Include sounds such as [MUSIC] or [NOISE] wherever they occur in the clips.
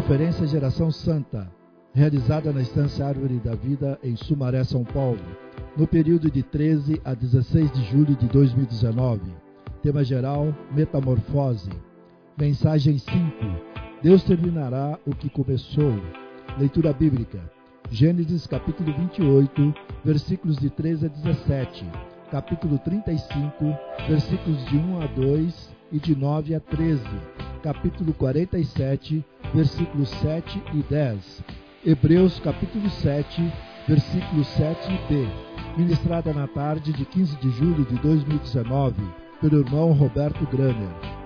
Conferência Geração Santa, realizada na Estância Árvore da Vida, em Sumaré, São Paulo, no período de 13 a 16 de julho de 2019. Tema geral: Metamorfose. Mensagem 5: Deus terminará o que começou. Leitura bíblica: Gênesis capítulo 28, versículos de 13 a 17, capítulo 35, versículos de 1 a 2 e de 9 a 13, capítulo 47, versículos 7 e 10, Hebreus capítulo 7, versículos 7 e b, ministrada na tarde de 15 de julho de 2019 pelo irmão Roberto Graner.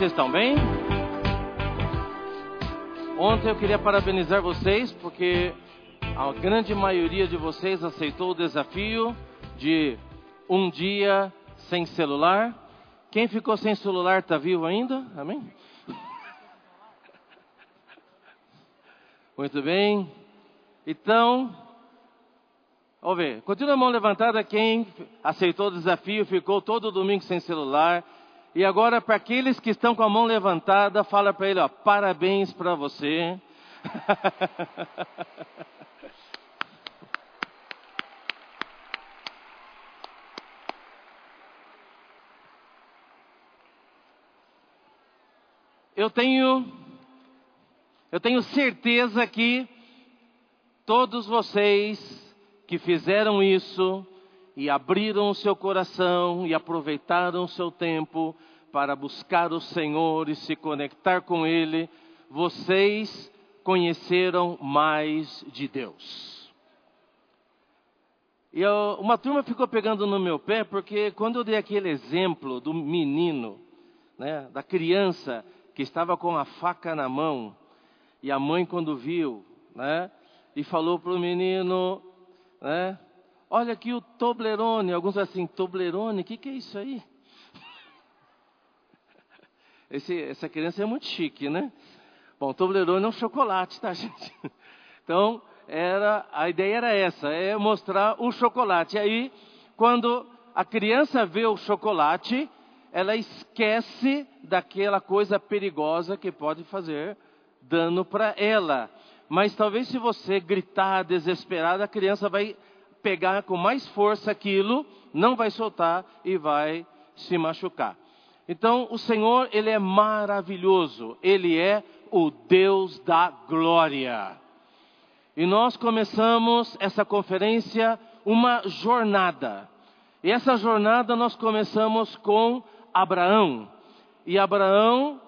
Vocês estão? Bem? Ontem eu queria parabenizar vocês porque a grande maioria de vocês aceitou o desafio de um dia sem celular. Quem ficou sem celular está vivo ainda? Amém? Muito bem. Então, vamos ver. Continua a mão levantada quem aceitou o desafio, ficou todo domingo sem celular. E agora, para aqueles que estão com a mão levantada, fala para ele, ó, parabéns para você. [LAUGHS] eu tenho eu tenho certeza que todos vocês que fizeram isso e abriram o seu coração e aproveitaram o seu tempo para buscar o Senhor e se conectar com Ele, vocês conheceram mais de Deus. E eu, uma turma ficou pegando no meu pé porque quando eu dei aquele exemplo do menino, né, da criança que estava com a faca na mão e a mãe quando viu, né, e falou para o menino, né, olha aqui o Toblerone, alguns assim, Toblerone, o que, que é isso aí? [LAUGHS] Esse, essa criança é muito chique, né? Bom, Toblerone é um chocolate, tá, [LAUGHS] gente? Então, era, a ideia era essa, é mostrar o chocolate. E aí, quando a criança vê o chocolate, ela esquece daquela coisa perigosa que pode fazer dano para ela. Mas talvez se você gritar desesperado, a criança vai pegar com mais força aquilo, não vai soltar e vai se machucar. Então, o Senhor, ele é maravilhoso, ele é o Deus da glória. E nós começamos essa conferência uma jornada. E essa jornada nós começamos com Abraão. E Abraão,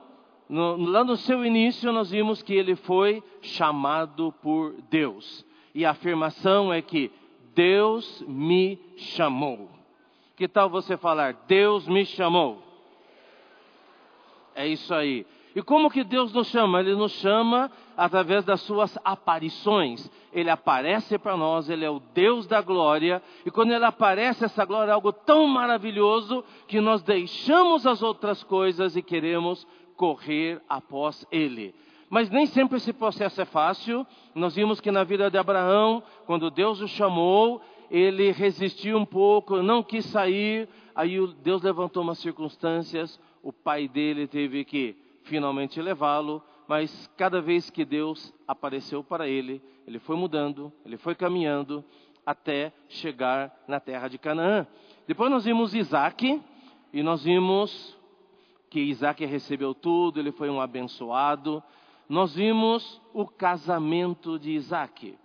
no, lá no seu início, nós vimos que ele foi chamado por Deus. E a afirmação é que Deus me chamou. Que tal você falar, Deus me chamou? É isso aí. E como que Deus nos chama? Ele nos chama através das suas aparições. Ele aparece para nós, ele é o Deus da glória. E quando ele aparece, essa glória é algo tão maravilhoso que nós deixamos as outras coisas e queremos correr após ele. Mas nem sempre esse processo é fácil. Nós vimos que na vida de Abraão, quando Deus o chamou, ele resistiu um pouco, não quis sair. Aí Deus levantou umas circunstâncias, o pai dele teve que finalmente levá-lo, mas cada vez que Deus apareceu para ele, ele foi mudando, ele foi caminhando até chegar na terra de Canaã. Depois nós vimos Isaac, e nós vimos que Isaac recebeu tudo, ele foi um abençoado. Nós vimos o casamento de Isaac.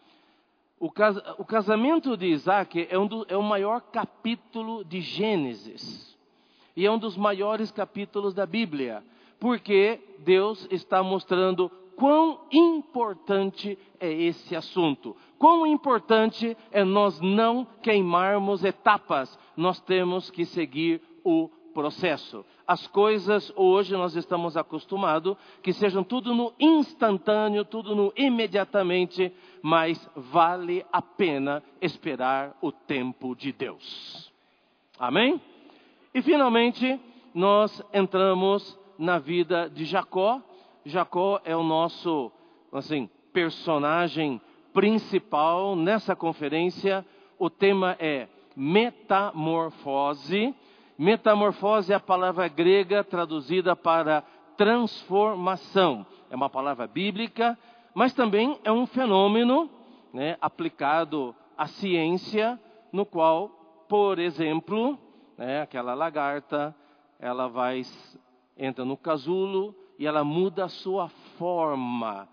O, cas o casamento de Isaac é, um do, é o maior capítulo de Gênesis. E é um dos maiores capítulos da Bíblia porque Deus está mostrando quão importante é esse assunto. Quão importante é nós não queimarmos etapas, nós temos que seguir o processo. As coisas hoje nós estamos acostumados que sejam tudo no instantâneo, tudo no imediatamente, mas vale a pena esperar o tempo de Deus. Amém? E finalmente, nós entramos na vida de Jacó. Jacó é o nosso, assim, personagem principal nessa conferência. O tema é metamorfose. Metamorfose é a palavra grega traduzida para transformação. É uma palavra bíblica, mas também é um fenômeno né, aplicado à ciência, no qual, por exemplo, né, aquela lagarta, ela vai entra no casulo e ela muda a sua forma.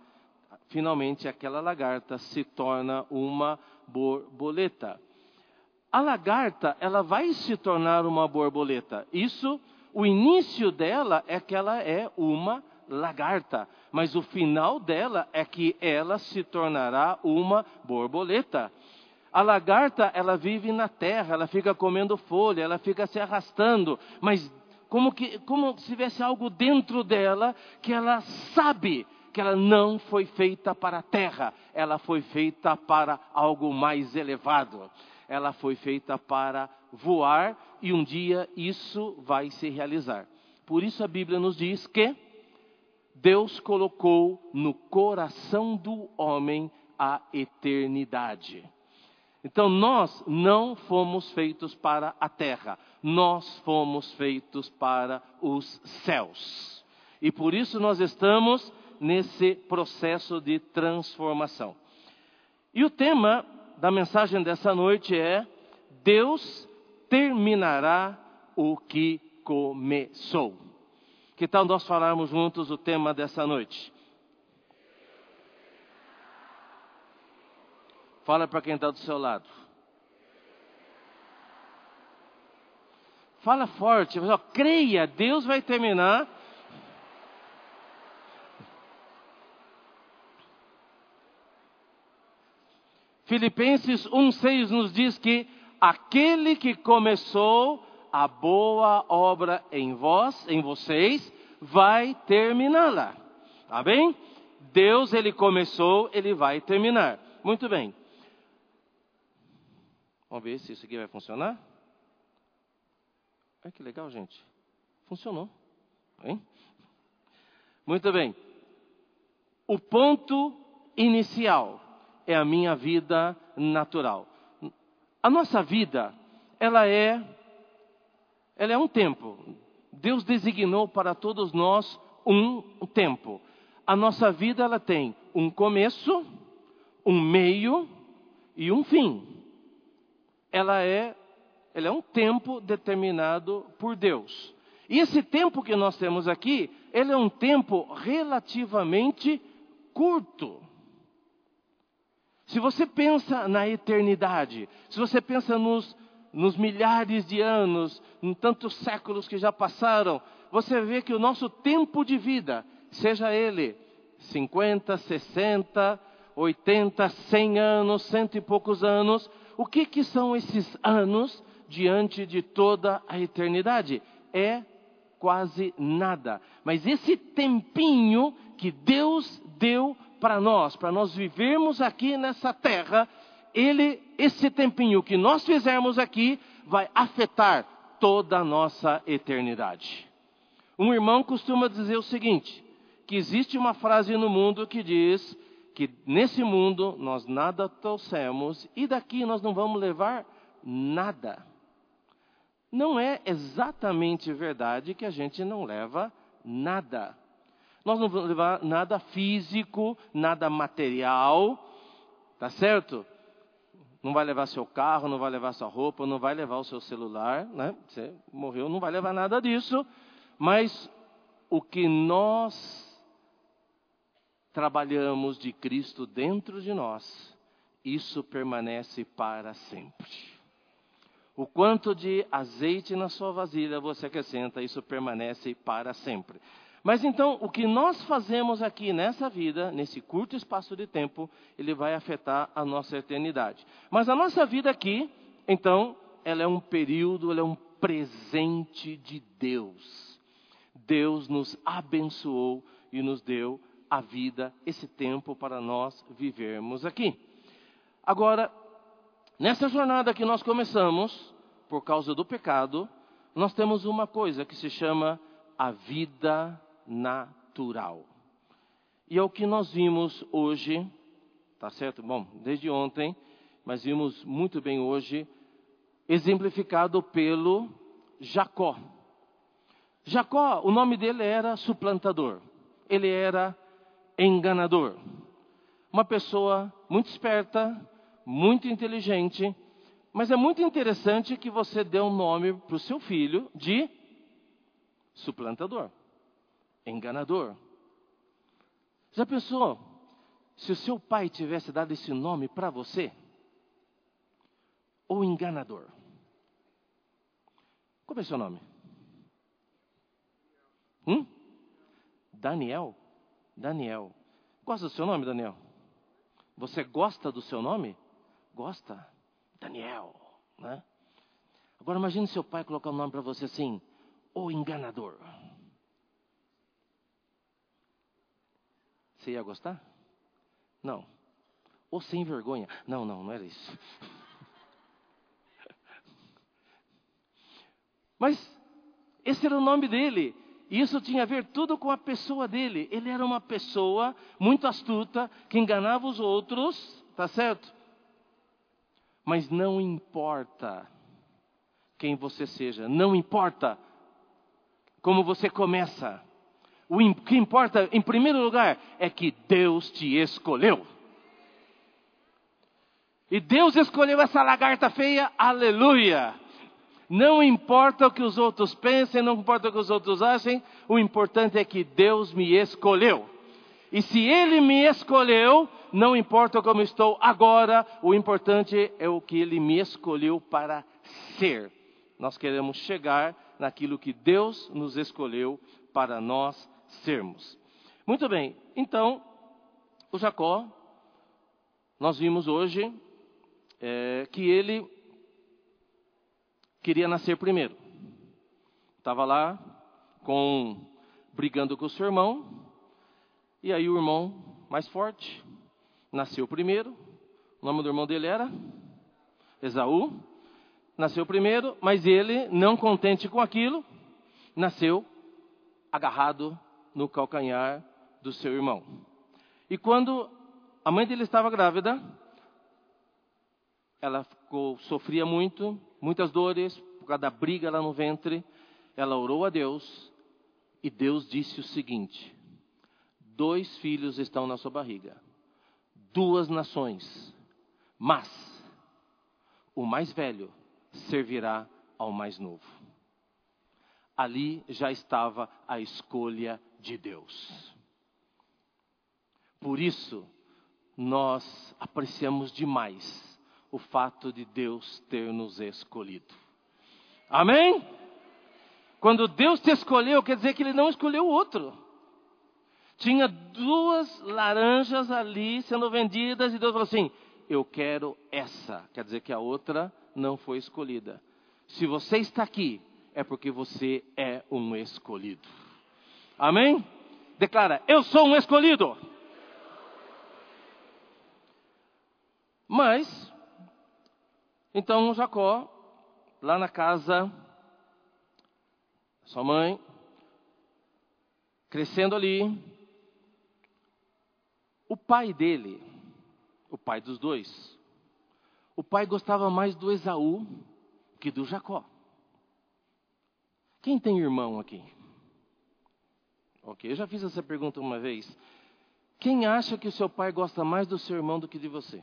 Finalmente, aquela lagarta se torna uma borboleta a lagarta, ela vai se tornar uma borboleta. Isso, o início dela é que ela é uma lagarta, mas o final dela é que ela se tornará uma borboleta. A lagarta, ela vive na terra, ela fica comendo folha, ela fica se arrastando, mas como, que, como se tivesse algo dentro dela que ela sabe que ela não foi feita para a terra, ela foi feita para algo mais elevado ela foi feita para voar e um dia isso vai se realizar. Por isso a Bíblia nos diz que Deus colocou no coração do homem a eternidade. Então nós não fomos feitos para a terra, nós fomos feitos para os céus. E por isso nós estamos nesse processo de transformação. E o tema da mensagem dessa noite é: Deus terminará o que começou. Que tal nós falarmos juntos o tema dessa noite? Fala para quem está do seu lado. Fala forte, creia, Deus vai terminar Filipenses 1,6 nos diz que aquele que começou a boa obra em vós, em vocês, vai terminá-la. Tá bem? Deus, ele começou, ele vai terminar. Muito bem. Vamos ver se isso aqui vai funcionar. Olha que legal, gente. Funcionou. Hein? Muito bem. O ponto inicial é a minha vida natural. A nossa vida, ela é ela é um tempo. Deus designou para todos nós um tempo. A nossa vida ela tem um começo, um meio e um fim. Ela é ela é um tempo determinado por Deus. E esse tempo que nós temos aqui, ele é um tempo relativamente curto. Se você pensa na eternidade, se você pensa nos, nos milhares de anos, em tantos séculos que já passaram, você vê que o nosso tempo de vida, seja ele 50, 60, 80, 100 anos, cento e poucos anos, o que, que são esses anos diante de toda a eternidade? É quase nada. Mas esse tempinho que Deus deu para nós, para nós vivermos aqui nessa terra, ele, esse tempinho que nós fizermos aqui, vai afetar toda a nossa eternidade. Um irmão costuma dizer o seguinte: que existe uma frase no mundo que diz que nesse mundo nós nada trouxemos e daqui nós não vamos levar nada. Não é exatamente verdade que a gente não leva nada. Nós não vamos levar nada físico, nada material, tá certo? Não vai levar seu carro, não vai levar sua roupa, não vai levar o seu celular, né? Você morreu, não vai levar nada disso. Mas o que nós trabalhamos de Cristo dentro de nós, isso permanece para sempre. O quanto de azeite na sua vasilha você acrescenta, isso permanece para sempre. Mas então, o que nós fazemos aqui nessa vida, nesse curto espaço de tempo, ele vai afetar a nossa eternidade. Mas a nossa vida aqui, então, ela é um período, ela é um presente de Deus. Deus nos abençoou e nos deu a vida, esse tempo para nós vivermos aqui. Agora, nessa jornada que nós começamos, por causa do pecado, nós temos uma coisa que se chama a vida natural. E é o que nós vimos hoje, tá certo? Bom, desde ontem, mas vimos muito bem hoje, exemplificado pelo Jacó. Jacó, o nome dele era suplantador, ele era enganador. Uma pessoa muito esperta, muito inteligente, mas é muito interessante que você dê um nome para o seu filho de suplantador, enganador. Já pensou se o seu pai tivesse dado esse nome para você? Ou enganador? Como é seu nome? Hum? Daniel? Daniel. Gosta do seu nome, Daniel? Você gosta do seu nome? Gosta? Daniel, né? Agora imagine seu pai colocar um nome para você assim, o enganador. Você ia gostar? Não. Ou sem vergonha? Não, não, não era isso. [LAUGHS] Mas esse era o nome dele. E isso tinha a ver tudo com a pessoa dele. Ele era uma pessoa muito astuta, que enganava os outros, tá certo? Mas não importa quem você seja, não importa como você começa. O que importa, em primeiro lugar, é que Deus te escolheu. E Deus escolheu essa lagarta feia, aleluia. Não importa o que os outros pensem, não importa o que os outros achem, o importante é que Deus me escolheu. E se Ele me escolheu, não importa como estou agora, o importante é o que Ele me escolheu para ser. Nós queremos chegar naquilo que Deus nos escolheu para nós sermos. Muito bem, então, o Jacó, nós vimos hoje é, que ele queria nascer primeiro. Estava lá com brigando com o seu irmão, e aí o irmão mais forte nasceu primeiro. O nome do irmão dele era Esaú. Nasceu primeiro, mas ele, não contente com aquilo, nasceu agarrado no calcanhar do seu irmão. E quando a mãe dele estava grávida, ela ficou, sofria muito, muitas dores, por causa da briga lá no ventre. Ela orou a Deus e Deus disse o seguinte: Dois filhos estão na sua barriga, duas nações, mas o mais velho servirá ao mais novo. Ali já estava a escolha de Deus. Por isso, nós apreciamos demais o fato de Deus ter nos escolhido. Amém? Quando Deus te escolheu, quer dizer que Ele não escolheu outro. Tinha duas laranjas ali sendo vendidas e Deus falou assim: Eu quero essa. Quer dizer que a outra não foi escolhida. Se você está aqui, é porque você é um escolhido. Amém? Declara: Eu sou um escolhido. Mas então Jacó, lá na casa, sua mãe, crescendo ali, o pai dele, o pai dos dois, o pai gostava mais do Esaú que do Jacó. Quem tem irmão aqui? Ok, eu já fiz essa pergunta uma vez. Quem acha que o seu pai gosta mais do seu irmão do que de você?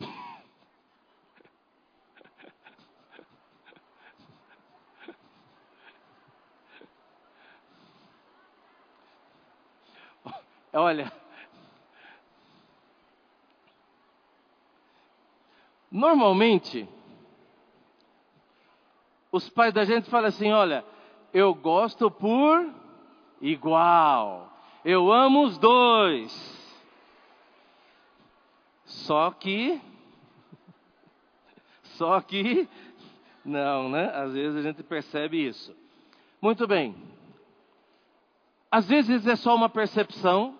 [LAUGHS] Olha, normalmente, os pais da gente falam assim: olha, eu gosto por igual, eu amo os dois. Só que, só que, não, né? Às vezes a gente percebe isso. Muito bem. Às vezes é só uma percepção,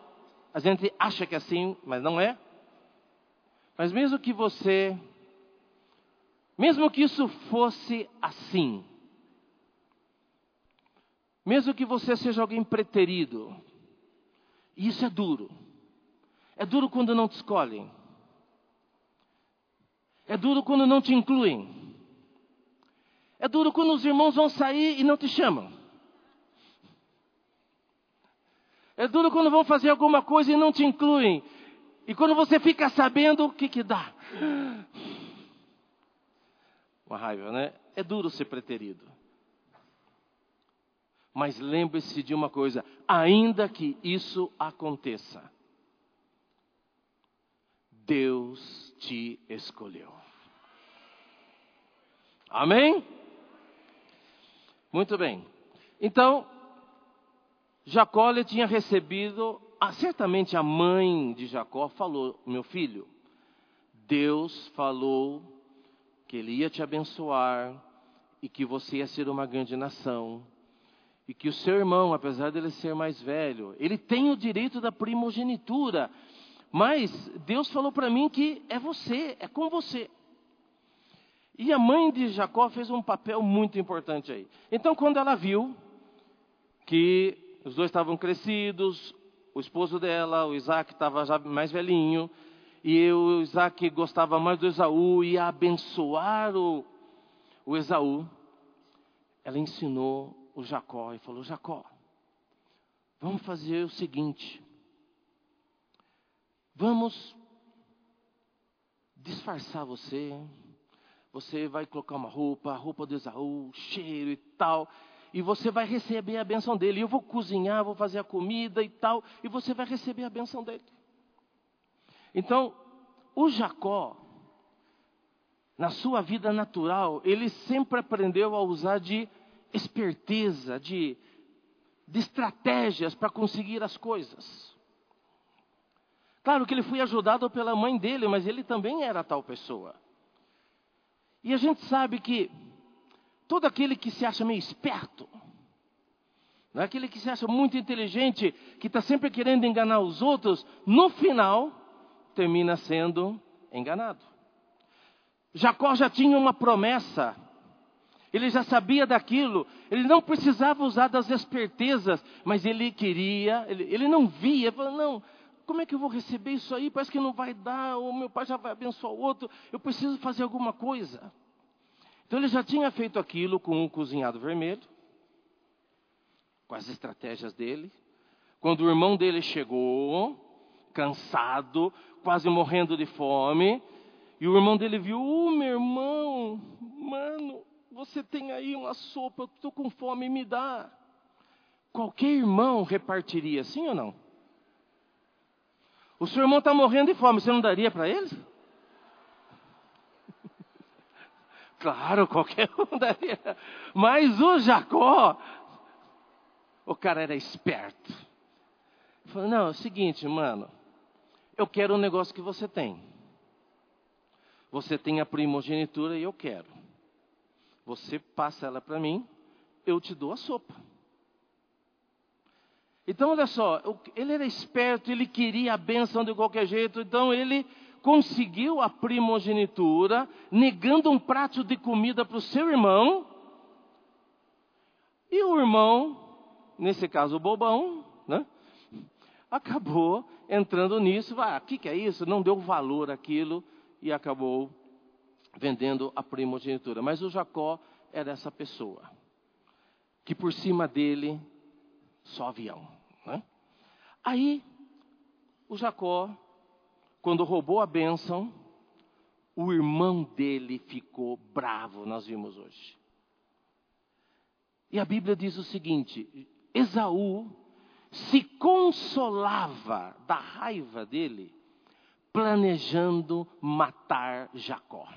a gente acha que é assim, mas não é. Mas mesmo que você, mesmo que isso fosse assim, Mesmo que você seja alguém preterido, e isso é duro. É duro quando não te escolhem. É duro quando não te incluem. É duro quando os irmãos vão sair e não te chamam. É duro quando vão fazer alguma coisa e não te incluem. E quando você fica sabendo, o que que dá? Uma raiva, né? É duro ser preterido. Mas lembre-se de uma coisa: ainda que isso aconteça, Deus te escolheu. Amém? Muito bem. Então, Jacó tinha recebido, ah, certamente a mãe de Jacó falou: Meu filho, Deus falou que Ele ia te abençoar e que você ia ser uma grande nação. E que o seu irmão, apesar dele ser mais velho, ele tem o direito da primogenitura. Mas Deus falou para mim que é você, é com você. E a mãe de Jacó fez um papel muito importante aí. Então, quando ela viu que os dois estavam crescidos, o esposo dela, o Isaac, estava já mais velhinho, e o Isaac gostava mais do Esaú, ia abençoar o, o Esaú. Ela ensinou o Jacó e falou: Jacó, vamos fazer o seguinte, vamos disfarçar você. Você vai colocar uma roupa, a roupa do Esaú, cheiro e tal e você vai receber a benção dele. Eu vou cozinhar, vou fazer a comida e tal, e você vai receber a benção dele. Então, o Jacó, na sua vida natural, ele sempre aprendeu a usar de esperteza, de, de estratégias para conseguir as coisas. Claro que ele foi ajudado pela mãe dele, mas ele também era tal pessoa. E a gente sabe que todo aquele que se acha meio esperto, não é aquele que se acha muito inteligente, que está sempre querendo enganar os outros, no final termina sendo enganado. Jacó já tinha uma promessa, ele já sabia daquilo, ele não precisava usar das espertezas, mas ele queria, ele, ele não via, falou, não, como é que eu vou receber isso aí? Parece que não vai dar, o meu pai já vai abençoar o outro, eu preciso fazer alguma coisa. Então ele já tinha feito aquilo com um cozinhado vermelho, com as estratégias dele. Quando o irmão dele chegou, cansado, quase morrendo de fome, e o irmão dele viu: oh, meu irmão, mano, você tem aí uma sopa, eu estou com fome, me dá. Qualquer irmão repartiria, sim ou não? O seu irmão está morrendo de fome, você não daria para ele? [LAUGHS] Claro, qualquer um [LAUGHS] daria. Mas o Jacó, o cara era esperto. Ele falou: Não, é o seguinte, mano. Eu quero um negócio que você tem. Você tem a primogenitura e eu quero. Você passa ela para mim, eu te dou a sopa. Então, olha só, ele era esperto, ele queria a bênção de qualquer jeito, então ele conseguiu a primogenitura, negando um prato de comida para o seu irmão, e o irmão, nesse caso o bobão, né, acabou entrando nisso, ah, o que, que é isso? Não deu valor àquilo e acabou vendendo a primogenitura. Mas o Jacó era essa pessoa, que por cima dele só avião. Né? Aí, o Jacó quando roubou a bênção, o irmão dele ficou bravo, nós vimos hoje. E a Bíblia diz o seguinte: Esaú se consolava da raiva dele, planejando matar Jacó.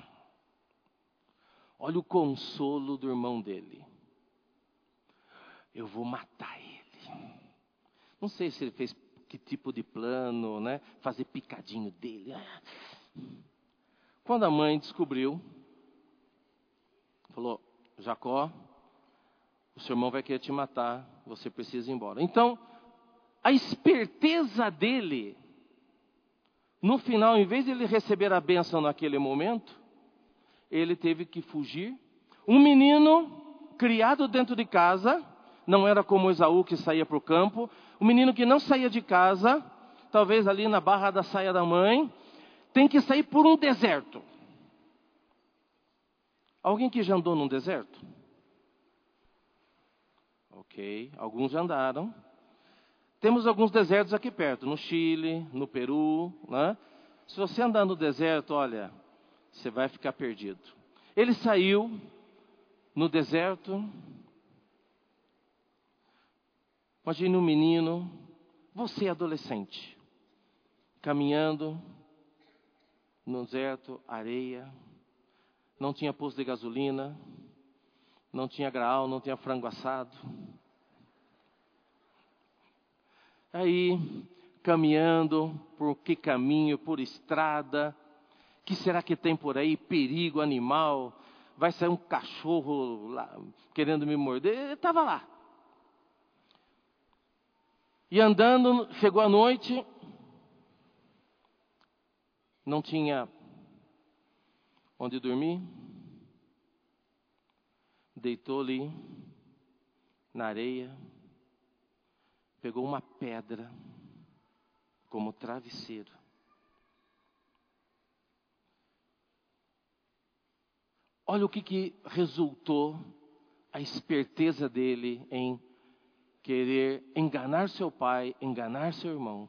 Olha o consolo do irmão dele. Eu vou matar ele. Não sei se ele fez que tipo de plano, né? Fazer picadinho dele. Quando a mãe descobriu, falou: Jacó, o seu irmão vai querer te matar, você precisa ir embora. Então, a esperteza dele, no final, em vez de ele receber a bênção naquele momento, ele teve que fugir. Um menino criado dentro de casa, não era como Esaú que saía para o campo. O menino que não saía de casa, talvez ali na barra da saia da mãe, tem que sair por um deserto. Alguém que já andou num deserto? Ok, alguns já andaram. Temos alguns desertos aqui perto, no Chile, no Peru. Né? Se você andar no deserto, olha, você vai ficar perdido. Ele saiu no deserto. Imagine um menino, você é adolescente, caminhando no deserto, areia, não tinha posto de gasolina, não tinha graal, não tinha frango assado. Aí, caminhando por que caminho, por estrada, que será que tem por aí? Perigo animal, vai sair um cachorro lá, querendo me morder. Ele estava lá. E andando, chegou a noite, não tinha onde dormir, deitou ali na areia, pegou uma pedra como travesseiro. Olha o que, que resultou a esperteza dele em querer enganar seu pai, enganar seu irmão,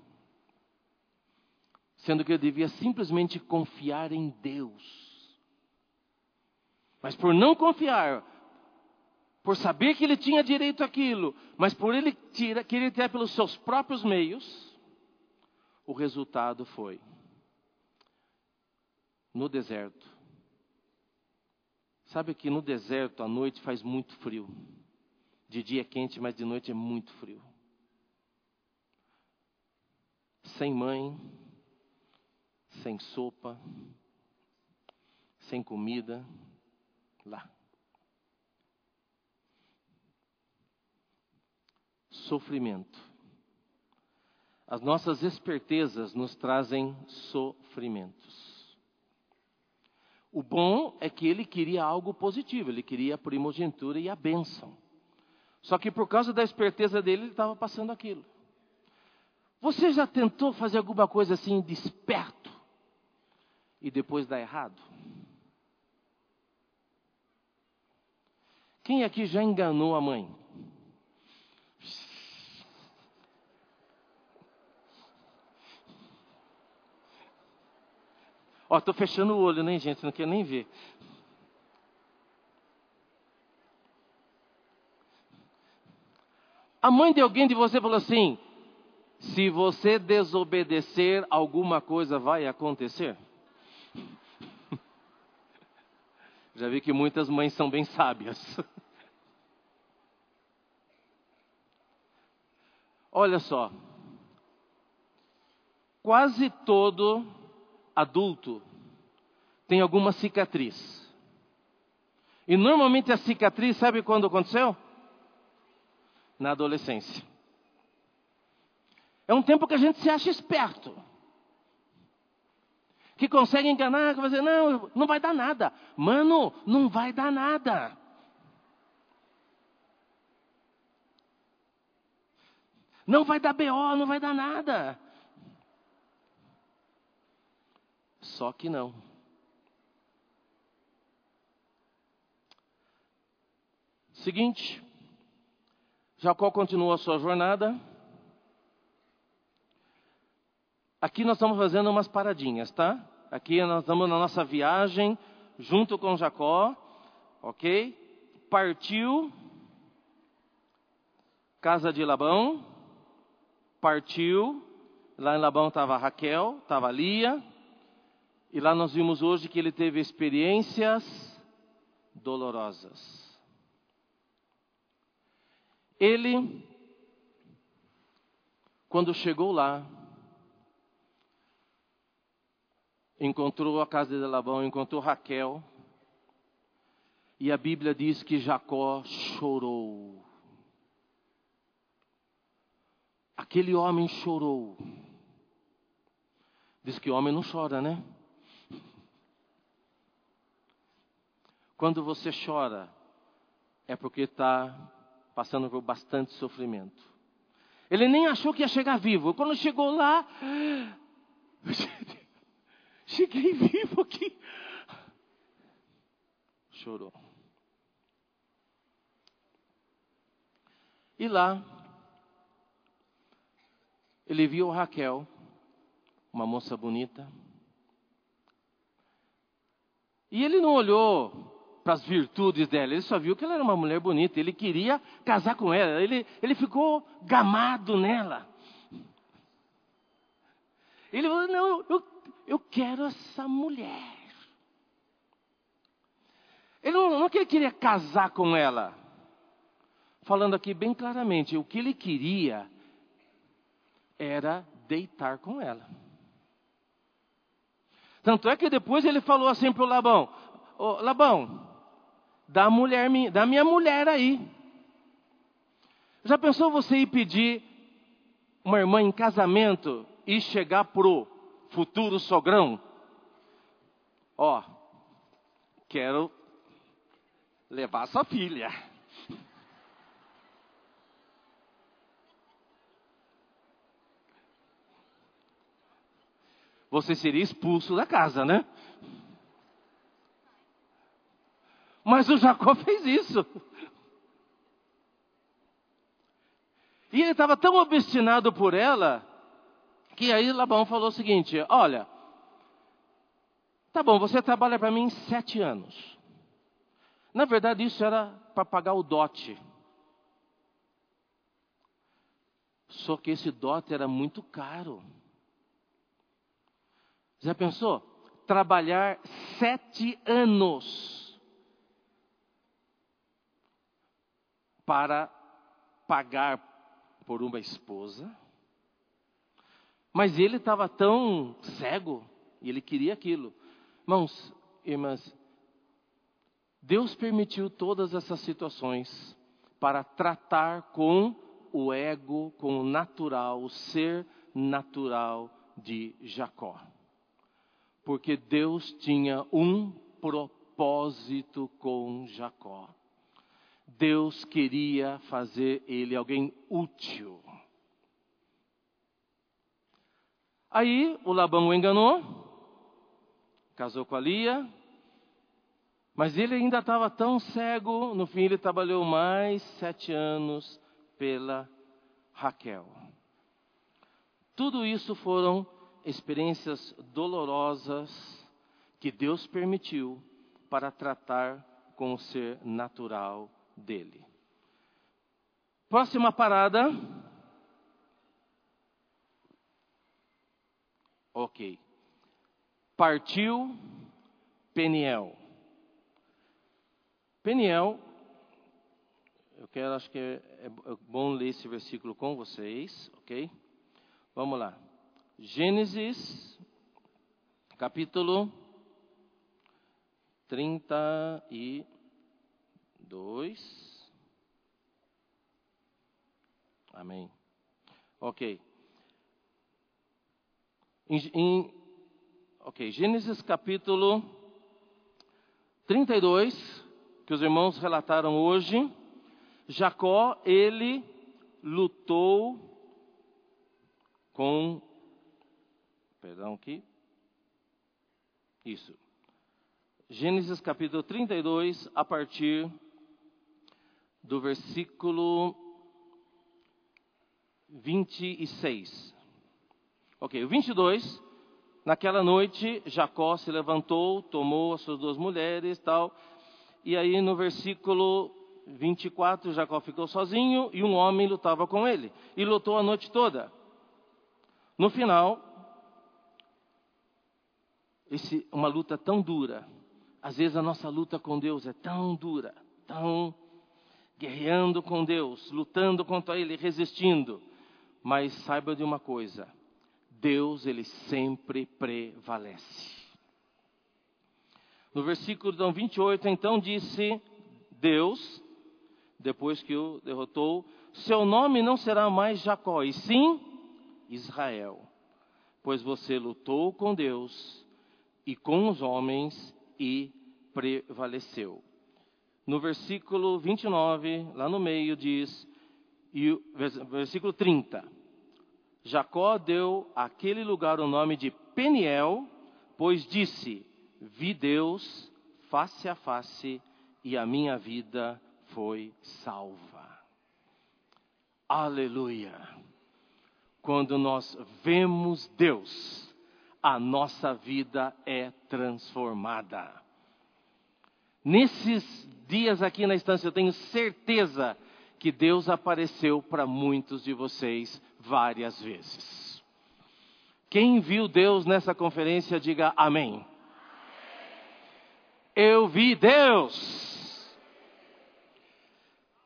sendo que ele devia simplesmente confiar em Deus. Mas por não confiar, por saber que ele tinha direito àquilo, mas por ele tira, querer ter pelos seus próprios meios, o resultado foi no deserto Sabe que no deserto à noite faz muito frio. De dia é quente, mas de noite é muito frio. Sem mãe, sem sopa, sem comida, lá. Sofrimento. As nossas espertezas nos trazem sofrimentos. O bom é que ele queria algo positivo, ele queria a primogenitura e a bênção. Só que por causa da esperteza dele, ele estava passando aquilo. Você já tentou fazer alguma coisa assim desperto e depois dá errado? Quem aqui já enganou a mãe? Ó, estou fechando o olho, né, gente? Não quero nem ver. A mãe de alguém de você falou assim: se você desobedecer, alguma coisa vai acontecer. [LAUGHS] Já vi que muitas mães são bem sábias. [LAUGHS] Olha só. Quase todo adulto tem alguma cicatriz. E normalmente a cicatriz, sabe quando aconteceu? Na adolescência. É um tempo que a gente se acha esperto. Que consegue enganar, que vai dizer, não, não vai dar nada. Mano, não vai dar nada. Não vai dar BO, não vai dar nada. Só que não. Seguinte, Jacó continua a sua jornada. Aqui nós estamos fazendo umas paradinhas, tá? Aqui nós estamos na nossa viagem junto com Jacó, ok? Partiu, casa de Labão, partiu, lá em Labão estava Raquel, estava Lia, e lá nós vimos hoje que ele teve experiências dolorosas. Ele, quando chegou lá, encontrou a casa de Labão, encontrou Raquel, e a Bíblia diz que Jacó chorou. Aquele homem chorou. Diz que homem não chora, né? Quando você chora, é porque está passando por bastante sofrimento. Ele nem achou que ia chegar vivo. Quando chegou lá, [LAUGHS] cheguei vivo aqui. Chorou. E lá, ele viu Raquel, uma moça bonita. E ele não olhou para as virtudes dela, ele só viu que ela era uma mulher bonita, ele queria casar com ela, ele, ele ficou gamado nela. Ele falou: Não, eu, eu quero essa mulher. Ele não, não é que ele queria casar com ela, falando aqui bem claramente, o que ele queria era deitar com ela. Tanto é que depois ele falou assim para o Labão: oh, Labão, da mulher, da minha mulher aí. Já pensou você ir pedir uma irmã em casamento e chegar pro futuro sogrão? Ó, quero levar sua filha. Você seria expulso da casa, né? Mas o Jacó [LAUGHS] fez isso. E ele estava tão obstinado por ela, que aí Labão falou o seguinte: Olha, tá bom, você trabalha para mim sete anos. Na verdade, isso era para pagar o dote. Só que esse dote era muito caro. Já pensou? Trabalhar sete anos para pagar por uma esposa. Mas ele estava tão cego e ele queria aquilo. Irmãos, irmãs, Deus permitiu todas essas situações para tratar com o ego, com o natural, o ser natural de Jacó. Porque Deus tinha um propósito com Jacó. Deus queria fazer ele alguém útil. Aí o Labão o enganou, casou com a Lia, mas ele ainda estava tão cego, no fim ele trabalhou mais sete anos pela Raquel. Tudo isso foram experiências dolorosas que Deus permitiu para tratar com o ser natural dele. Próxima parada. Ok. Partiu Peniel. Peniel, eu quero, acho que é, é bom ler esse versículo com vocês, ok? Vamos lá. Gênesis, capítulo 30 e dois. Amém. Ok. Em, em, ok, Gênesis capítulo 32, que os irmãos relataram hoje, Jacó, ele lutou com, perdão aqui, isso, Gênesis capítulo 32, a partir do versículo 26. Ok, o 22. Naquela noite, Jacó se levantou, tomou as suas duas mulheres tal. E aí no versículo 24, Jacó ficou sozinho e um homem lutava com ele. E lutou a noite toda. No final, esse, uma luta tão dura. Às vezes a nossa luta com Deus é tão dura, tão guerreando com Deus, lutando contra Ele, resistindo. Mas saiba de uma coisa: Deus, Ele sempre prevalece. No versículo 28, então disse Deus, depois que o derrotou: Seu nome não será mais Jacó, e sim Israel, pois você lutou com Deus e com os homens e prevaleceu. No versículo 29, lá no meio, diz, e versículo 30. Jacó deu àquele lugar o nome de Peniel, pois disse: Vi Deus face a face e a minha vida foi salva. Aleluia! Quando nós vemos Deus, a nossa vida é transformada. Nesses dias aqui na estância, eu tenho certeza que Deus apareceu para muitos de vocês várias vezes. Quem viu Deus nessa conferência, diga amém. Eu vi Deus.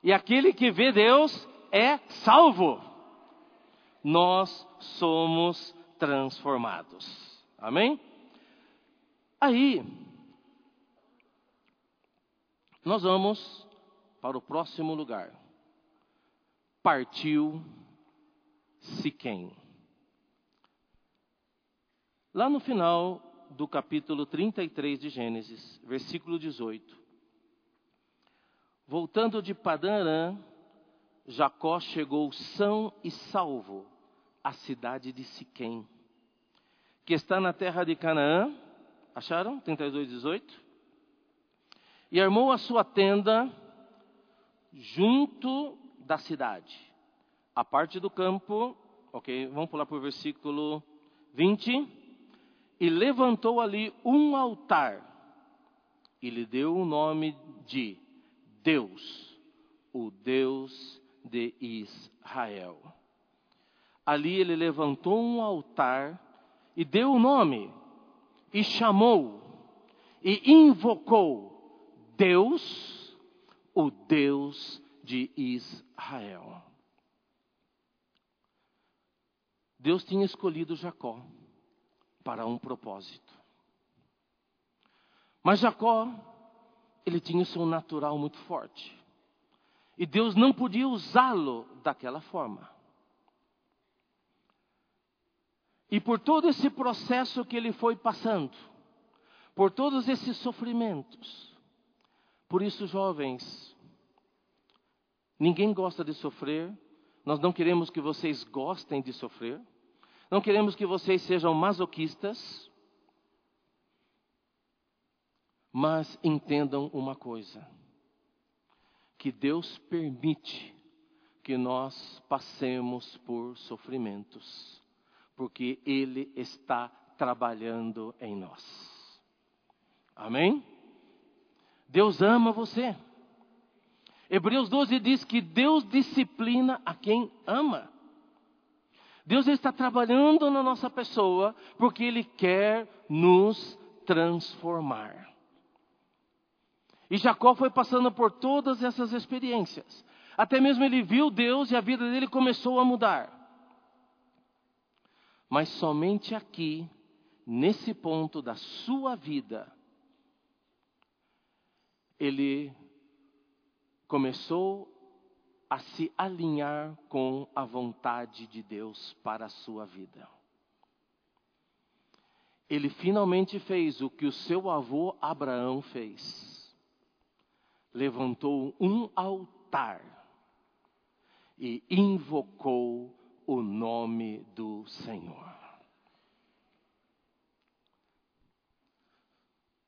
E aquele que vê Deus é salvo. Nós somos transformados. Amém? Aí, nós vamos para o próximo lugar. Partiu Siquém. Lá no final do capítulo 33 de Gênesis, versículo 18. Voltando de Padarã, Jacó chegou são e salvo à cidade de Siquém, que está na terra de Canaã. Acharam? 32, 18 e armou a sua tenda junto da cidade. A parte do campo, ok, vamos pular para o versículo 20. E levantou ali um altar e lhe deu o nome de Deus, o Deus de Israel. Ali ele levantou um altar e deu o nome, e chamou, e invocou Deus, o Deus de Israel. Deus tinha escolhido Jacó para um propósito. Mas Jacó, ele tinha o seu natural muito forte. E Deus não podia usá-lo daquela forma. E por todo esse processo que ele foi passando, por todos esses sofrimentos, por isso, jovens, ninguém gosta de sofrer, nós não queremos que vocês gostem de sofrer, não queremos que vocês sejam masoquistas, mas entendam uma coisa: que Deus permite que nós passemos por sofrimentos, porque Ele está trabalhando em nós. Amém? Deus ama você. Hebreus 12 diz que Deus disciplina a quem ama. Deus está trabalhando na nossa pessoa porque Ele quer nos transformar. E Jacó foi passando por todas essas experiências. Até mesmo ele viu Deus e a vida dele começou a mudar. Mas somente aqui, nesse ponto da sua vida, ele começou a se alinhar com a vontade de Deus para a sua vida. Ele finalmente fez o que o seu avô Abraão fez. Levantou um altar e invocou o nome do Senhor.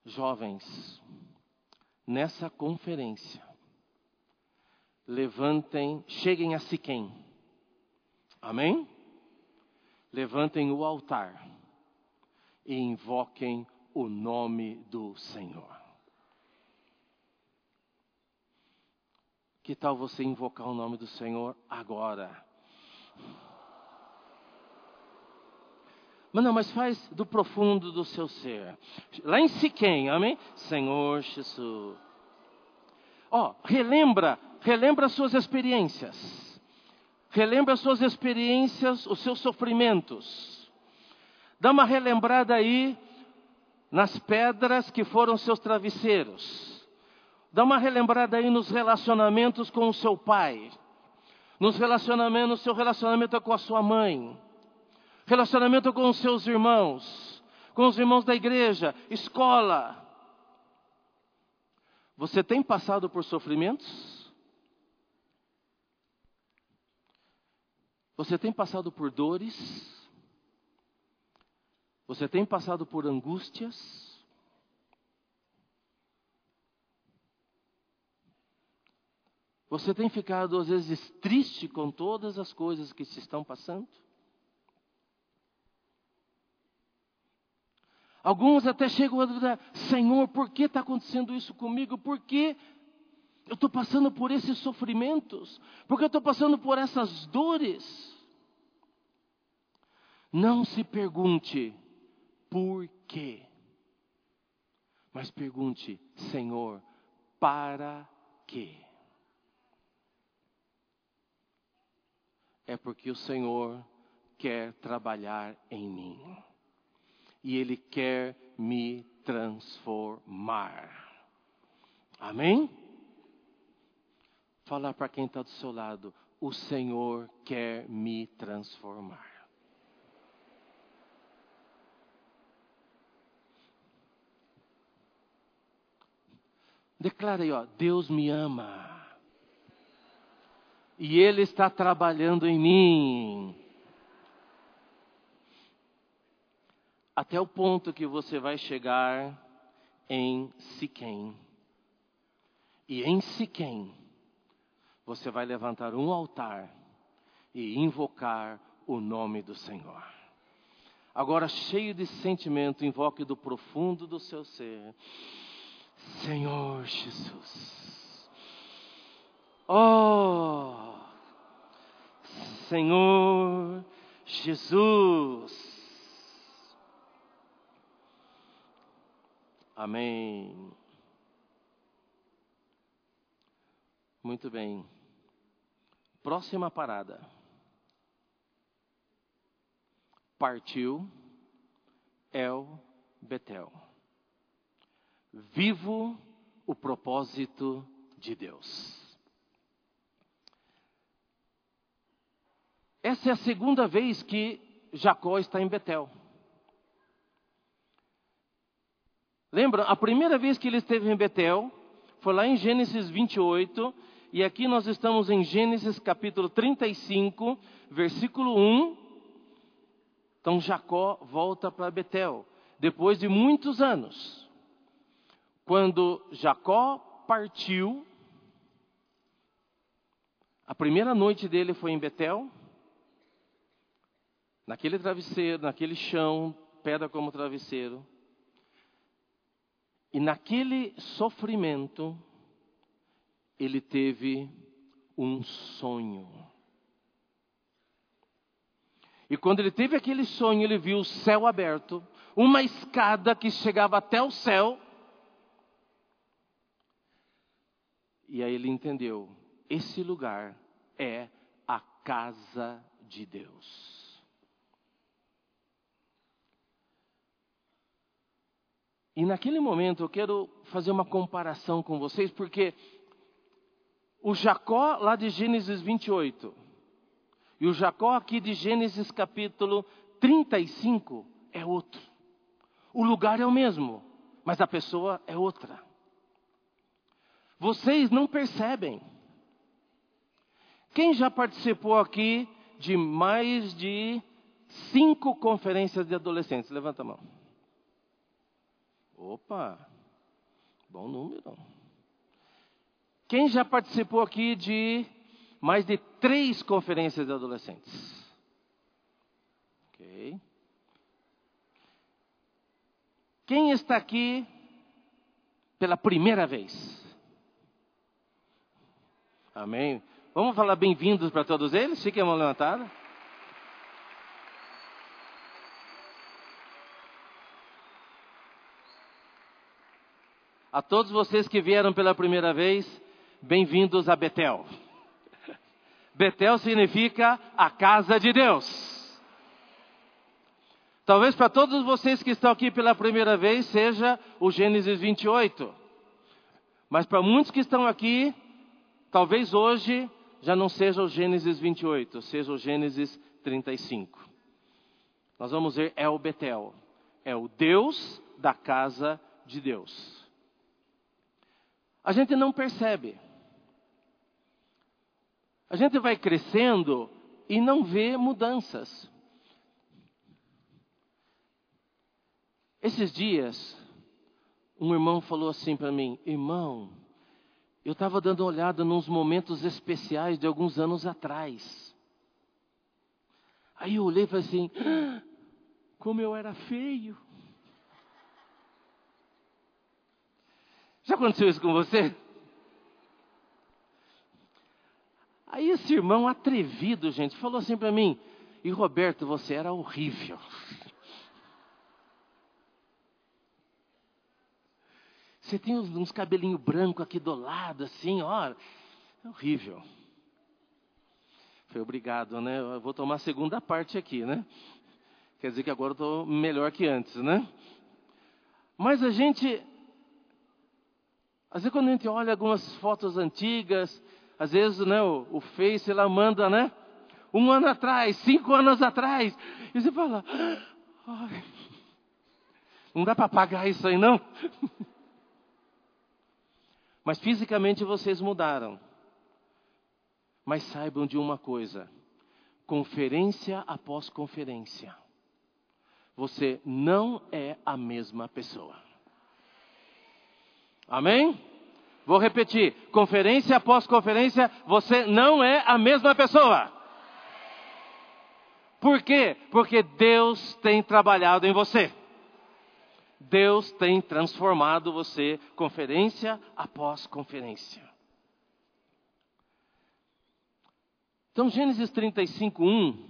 Jovens, nessa conferência, levantem, cheguem a Siquém. Amém? Levantem o altar e invoquem o nome do Senhor. Que tal você invocar o nome do Senhor agora? Mas não, mas faz do profundo do seu ser. Lá em Siquém, amém? Senhor Jesus. Ó, relembra, relembra as suas experiências. Relembra as suas experiências, os seus sofrimentos. Dá uma relembrada aí nas pedras que foram seus travesseiros. Dá uma relembrada aí nos relacionamentos com o seu pai. Nos relacionamentos, no seu relacionamento com a sua mãe relacionamento com os seus irmãos, com os irmãos da igreja, escola. Você tem passado por sofrimentos? Você tem passado por dores? Você tem passado por angústias? Você tem ficado às vezes triste com todas as coisas que se estão passando? Alguns até chegam a dúvida: Senhor, por que está acontecendo isso comigo? Por que eu estou passando por esses sofrimentos? Por que eu estou passando por essas dores? Não se pergunte por quê, mas pergunte, Senhor, para quê? É porque o Senhor quer trabalhar em mim e Ele quer me transformar. Amém? Fala para quem está do seu lado: o Senhor quer me transformar. Declara aí, ó, Deus me ama. E Ele está trabalhando em mim. Até o ponto que você vai chegar em Siquém. E em Siquém, você vai levantar um altar e invocar o nome do Senhor. Agora, cheio de sentimento, invoque do profundo do seu ser: Senhor Jesus. Oh, Senhor Jesus. Amém. Muito bem. Próxima parada. Partiu El Betel. Vivo o propósito de Deus. Essa é a segunda vez que Jacó está em Betel. Lembra, a primeira vez que ele esteve em Betel foi lá em Gênesis 28, e aqui nós estamos em Gênesis capítulo 35, versículo 1. Então Jacó volta para Betel, depois de muitos anos. Quando Jacó partiu, a primeira noite dele foi em Betel, naquele travesseiro, naquele chão, pedra como travesseiro. E naquele sofrimento, ele teve um sonho. E quando ele teve aquele sonho, ele viu o céu aberto, uma escada que chegava até o céu. E aí ele entendeu: esse lugar é a casa de Deus. E naquele momento eu quero fazer uma comparação com vocês, porque o Jacó lá de Gênesis 28 e o Jacó aqui de Gênesis capítulo 35 é outro. O lugar é o mesmo, mas a pessoa é outra. Vocês não percebem. Quem já participou aqui de mais de cinco conferências de adolescentes? Levanta a mão. Opa, bom número. Quem já participou aqui de mais de três conferências de adolescentes? Ok. Quem está aqui pela primeira vez? Amém. Vamos falar bem-vindos para todos eles? Fiquem mão levantada. A todos vocês que vieram pela primeira vez, bem-vindos a Betel. Betel significa a casa de Deus. Talvez para todos vocês que estão aqui pela primeira vez seja o Gênesis 28. Mas para muitos que estão aqui, talvez hoje já não seja o Gênesis 28, seja o Gênesis 35. Nós vamos ver El Betel. É o Deus da casa de Deus. A gente não percebe. A gente vai crescendo e não vê mudanças. Esses dias, um irmão falou assim para mim: Irmão, eu estava dando uma olhada nos momentos especiais de alguns anos atrás. Aí eu olhei e falei assim: ah, Como eu era feio. Já aconteceu isso com você? Aí esse irmão atrevido, gente, falou assim para mim: E Roberto, você era horrível. [LAUGHS] Você tem uns, cabelinhos brancos aqui do lado, assim, ó. É horrível. Foi obrigado, né? Eu vou tomar a segunda parte aqui, né? Quer dizer que agora eu estou melhor que antes, né? Mas a gente. Às vezes quando a gente olha algumas fotos antigas, às vezes né, o, o Face ela manda, né? Um ano atrás, cinco anos atrás. E você fala, [GASPS] Ai, não dá para pagar isso aí não? [LAUGHS] Mas fisicamente vocês mudaram. Mas saibam de uma coisa: conferência após conferência, você não é a mesma pessoa. Amém? Vou repetir: conferência após conferência, você não é a mesma pessoa. Por quê? Porque Deus tem trabalhado em você. Deus tem transformado você conferência após conferência. Então, Gênesis 35, 1,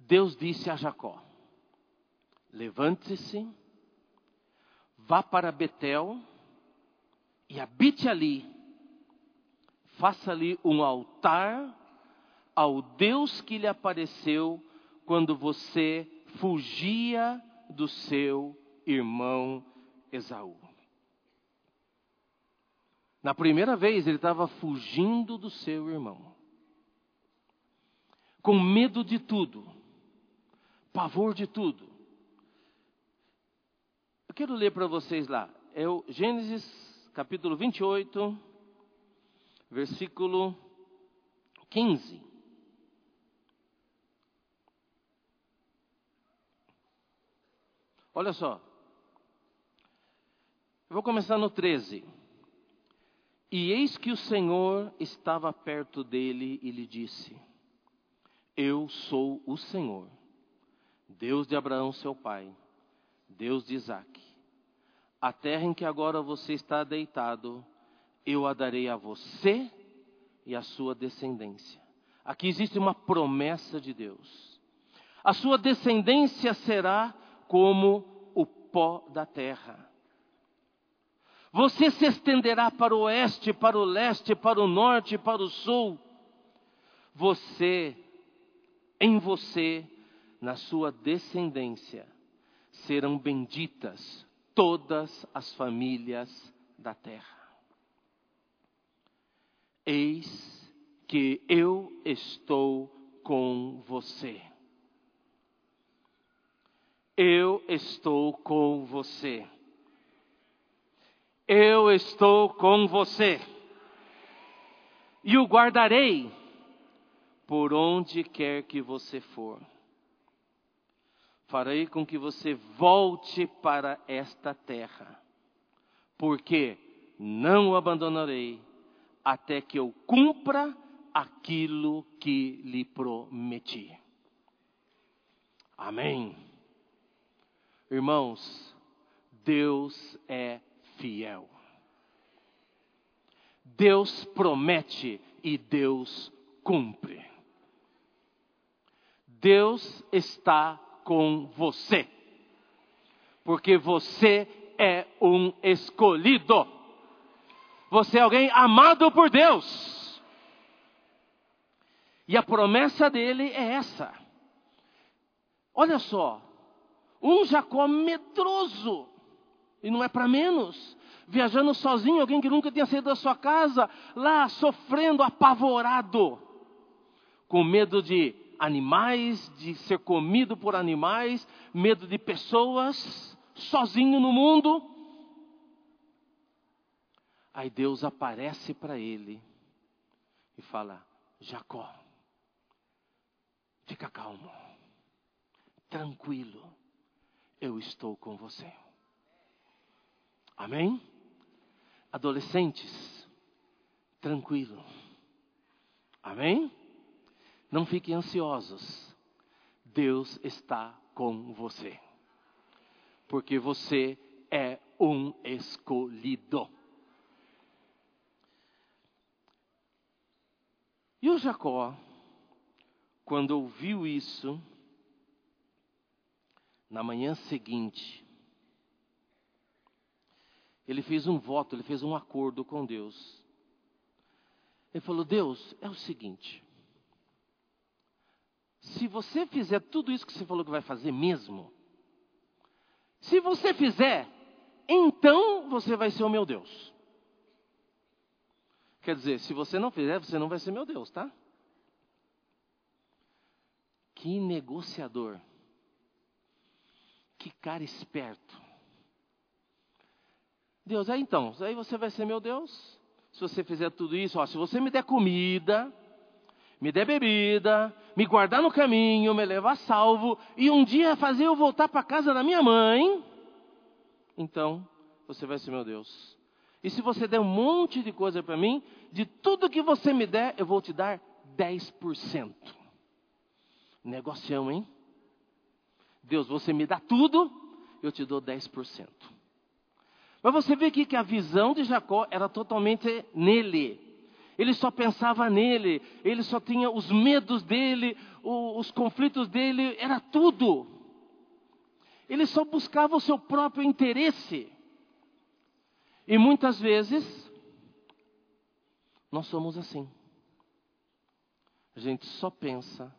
Deus disse a Jacó: Levante-se, vá para Betel e habite ali. Faça ali um altar ao Deus que lhe apareceu quando você fugia do seu irmão Esaú. Na primeira vez ele estava fugindo do seu irmão, com medo de tudo, pavor de tudo. Quero ler para vocês lá, é o Gênesis capítulo 28, versículo 15. Olha só. Eu vou começar no 13. E eis que o Senhor estava perto dele e lhe disse: Eu sou o Senhor, Deus de Abraão, seu pai, Deus de Isaque. A terra em que agora você está deitado, eu a darei a você e a sua descendência. Aqui existe uma promessa de Deus. A sua descendência será como o pó da terra. Você se estenderá para o oeste, para o leste, para o norte, para o sul. Você, em você, na sua descendência, serão benditas todas as famílias da terra. Eis que eu estou com você. Eu estou com você. Eu estou com você. E o guardarei por onde quer que você for farei com que você volte para esta terra, porque não o abandonarei até que eu cumpra aquilo que lhe prometi. Amém. Irmãos, Deus é fiel. Deus promete e Deus cumpre. Deus está com você. Porque você é um escolhido. Você é alguém amado por Deus. E a promessa dele é essa. Olha só, um Jacó medroso, e não é para menos, viajando sozinho, alguém que nunca tinha saído da sua casa, lá sofrendo, apavorado, com medo de animais, de ser comido por animais, medo de pessoas, sozinho no mundo. Aí Deus aparece para ele e fala: Jacó, fica calmo, tranquilo, eu estou com você. Amém? Adolescentes, tranquilo. Amém? Não fiquem ansiosos. Deus está com você. Porque você é um escolhido. E o Jacó, quando ouviu isso, na manhã seguinte, ele fez um voto, ele fez um acordo com Deus. Ele falou: Deus, é o seguinte. Se você fizer tudo isso que você falou que vai fazer mesmo, se você fizer, então você vai ser o meu Deus. Quer dizer, se você não fizer, você não vai ser meu Deus, tá? Que negociador. Que cara esperto. Deus, aí então, aí você vai ser meu Deus. Se você fizer tudo isso, ó, se você me der comida, me der bebida, me guardar no caminho, me levar salvo e um dia fazer eu voltar para casa da minha mãe, então você vai ser meu Deus. E se você der um monte de coisa para mim, de tudo que você me der, eu vou te dar 10%. Negocião, hein? Deus, você me dá tudo, eu te dou 10%. Mas você vê aqui que a visão de Jacó era totalmente nele. Ele só pensava nele, ele só tinha os medos dele, os conflitos dele, era tudo. Ele só buscava o seu próprio interesse. E muitas vezes, nós somos assim. A gente só pensa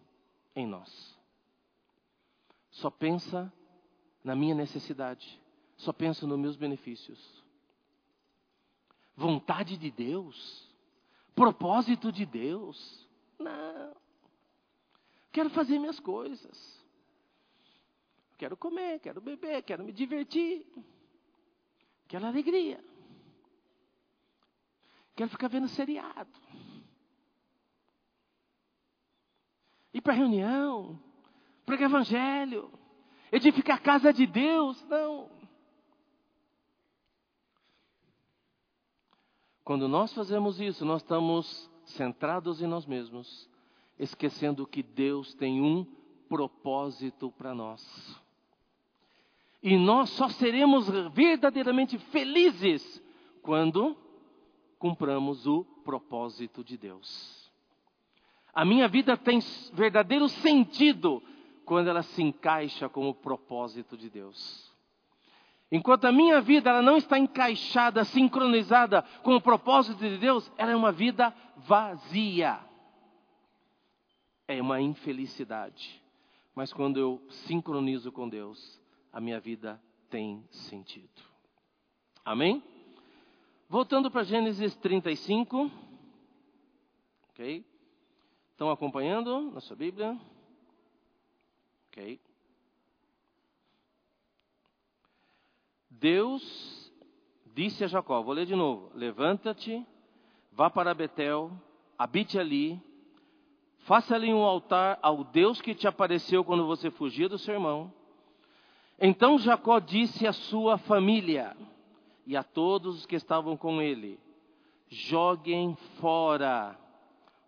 em nós. Só pensa na minha necessidade. Só pensa nos meus benefícios. Vontade de Deus. Propósito de Deus. Não. Quero fazer minhas coisas. Quero comer, quero beber, quero me divertir. Quero alegria. Quero ficar vendo seriado. Ir para reunião, pregar evangelho, edificar a casa de Deus. Não. Quando nós fazemos isso, nós estamos centrados em nós mesmos, esquecendo que Deus tem um propósito para nós. E nós só seremos verdadeiramente felizes quando cumpramos o propósito de Deus. A minha vida tem verdadeiro sentido quando ela se encaixa com o propósito de Deus. Enquanto a minha vida ela não está encaixada, sincronizada com o propósito de Deus, ela é uma vida vazia. É uma infelicidade. Mas quando eu sincronizo com Deus, a minha vida tem sentido. Amém? Voltando para Gênesis 35. Ok? Estão acompanhando na sua Bíblia? Ok. Deus disse a Jacó, vou ler de novo: Levanta-te, vá para Betel, habite ali, faça ali um altar ao Deus que te apareceu quando você fugia do seu irmão. Então Jacó disse à sua família: e a todos os que estavam com ele: joguem fora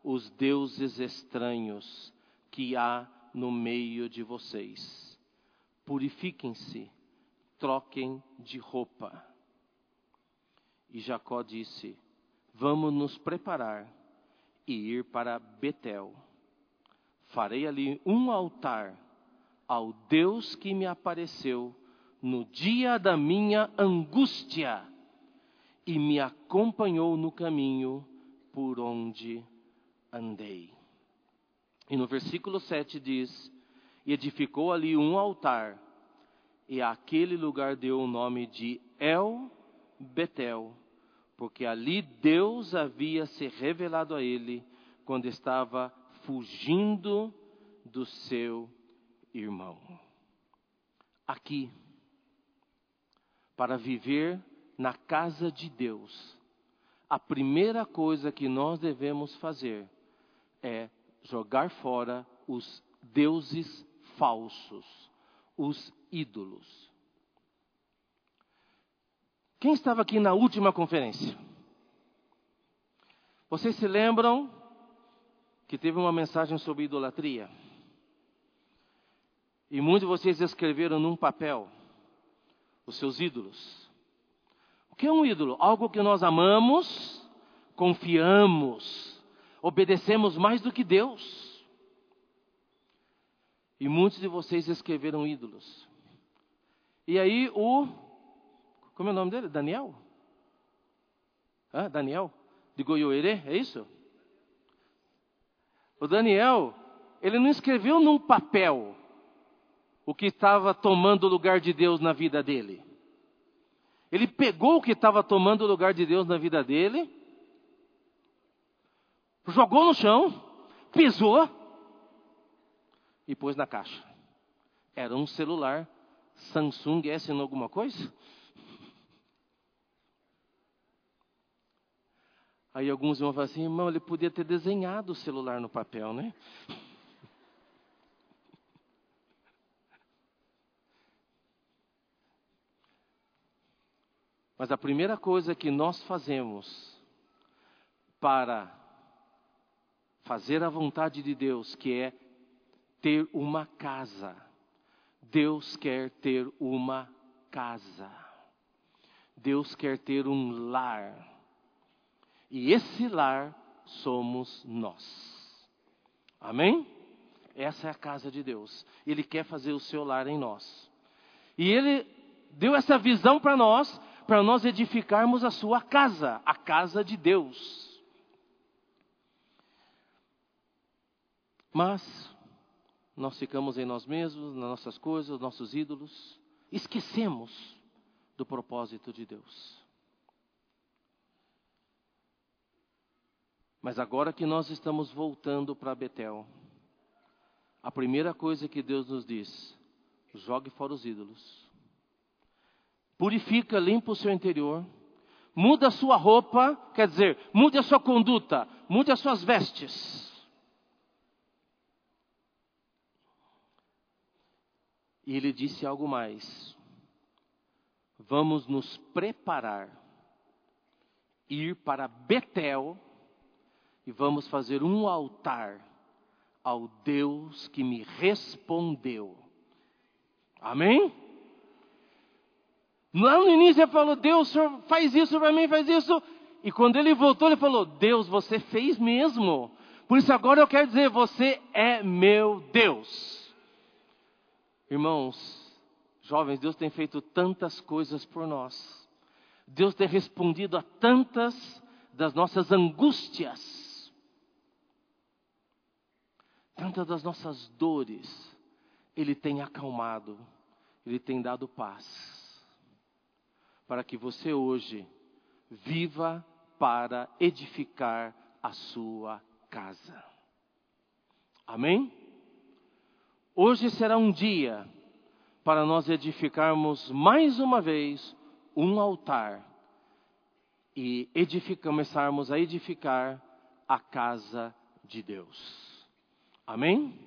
os deuses estranhos que há no meio de vocês. Purifiquem-se, troquem de roupa. E Jacó disse: Vamos nos preparar e ir para Betel. Farei ali um altar ao Deus que me apareceu no dia da minha angústia e me acompanhou no caminho por onde andei. E no versículo 7 diz: E edificou ali um altar, e àquele lugar deu o nome de El Betel, porque ali Deus havia se revelado a ele quando estava fugindo do seu irmão. Aqui, para viver na casa de Deus, a primeira coisa que nós devemos fazer é jogar fora os deuses falsos, os ídolos. Quem estava aqui na última conferência? Vocês se lembram que teve uma mensagem sobre idolatria? E muitos de vocês escreveram num papel os seus ídolos. O que é um ídolo? Algo que nós amamos, confiamos, obedecemos mais do que Deus. E muitos de vocês escreveram ídolos. E aí o como é o nome dele? Daniel? Ah, Daniel? De Goiôerê, é isso? O Daniel, ele não escreveu num papel o que estava tomando o lugar de Deus na vida dele. Ele pegou o que estava tomando o lugar de Deus na vida dele, jogou no chão, pisou e pôs na caixa. Era um celular Samsung S alguma coisa? Aí alguns vão falar assim, irmão, ele podia ter desenhado o celular no papel, né? Mas a primeira coisa que nós fazemos para fazer a vontade de Deus, que é ter uma casa. Deus quer ter uma casa. Deus quer ter um lar. E esse lar somos nós. Amém? Essa é a casa de Deus. Ele quer fazer o seu lar em nós. E ele deu essa visão para nós, para nós edificarmos a sua casa, a casa de Deus. Mas nós ficamos em nós mesmos, nas nossas coisas, nossos ídolos, esquecemos do propósito de Deus. Mas agora que nós estamos voltando para Betel, a primeira coisa que Deus nos diz: jogue fora os ídolos. Purifica, limpa o seu interior. Muda a sua roupa, quer dizer, mude a sua conduta, mude as suas vestes. E ele disse algo mais. Vamos nos preparar, ir para Betel e vamos fazer um altar ao Deus que me respondeu. Amém? Lá no início ele falou: Deus, faz isso para mim, faz isso. E quando ele voltou, ele falou: Deus, você fez mesmo. Por isso agora eu quero dizer: Você é meu Deus. Irmãos, jovens, Deus tem feito tantas coisas por nós. Deus tem respondido a tantas das nossas angústias tantas das nossas dores, Ele tem acalmado, Ele tem dado paz, para que você hoje viva para edificar a sua casa. Amém? Hoje será um dia para nós edificarmos mais uma vez um altar e começarmos a edificar a casa de Deus. Amém?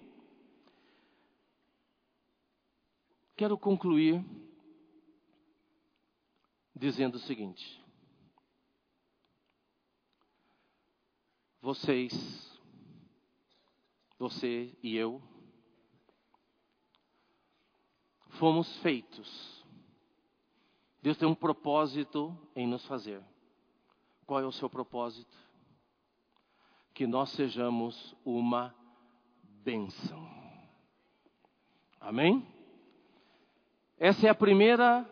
Quero concluir dizendo o seguinte: vocês, você e eu, fomos feitos. Deus tem um propósito em nos fazer. Qual é o seu propósito? Que nós sejamos uma bênção. Amém? Essa é a primeira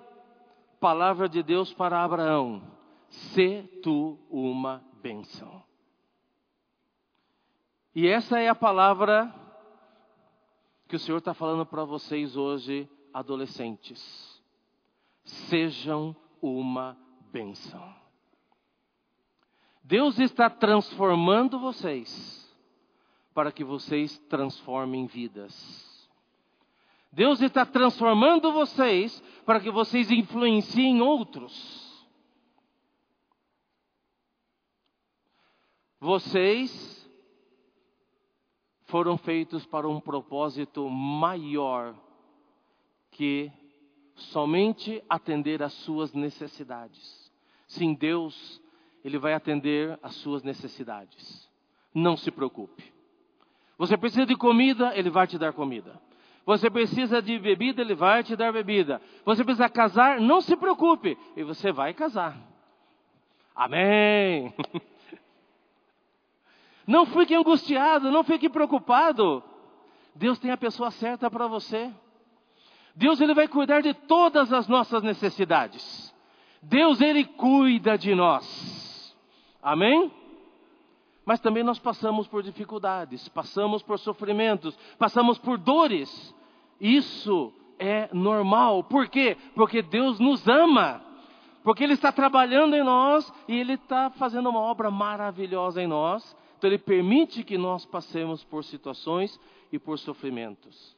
palavra de Deus para Abraão: Se tu uma bênção. E essa é a palavra que o Senhor está falando para vocês hoje, adolescentes. Sejam uma bênção. Deus está transformando vocês para que vocês transformem vidas. Deus está transformando vocês para que vocês influenciem outros. Vocês foram feitos para um propósito maior que somente atender às suas necessidades. Sim, Deus, Ele vai atender às suas necessidades. Não se preocupe. Você precisa de comida, Ele vai te dar comida. Você precisa de bebida, Ele vai te dar bebida. Você precisa casar, não se preocupe, e você vai casar. Amém. [LAUGHS] Não fique angustiado, não fique preocupado. Deus tem a pessoa certa para você. Deus ele vai cuidar de todas as nossas necessidades. Deus ele cuida de nós. Amém? Mas também nós passamos por dificuldades, passamos por sofrimentos, passamos por dores. Isso é normal. Por quê? Porque Deus nos ama. Porque Ele está trabalhando em nós e Ele está fazendo uma obra maravilhosa em nós. Então ele permite que nós passemos por situações e por sofrimentos.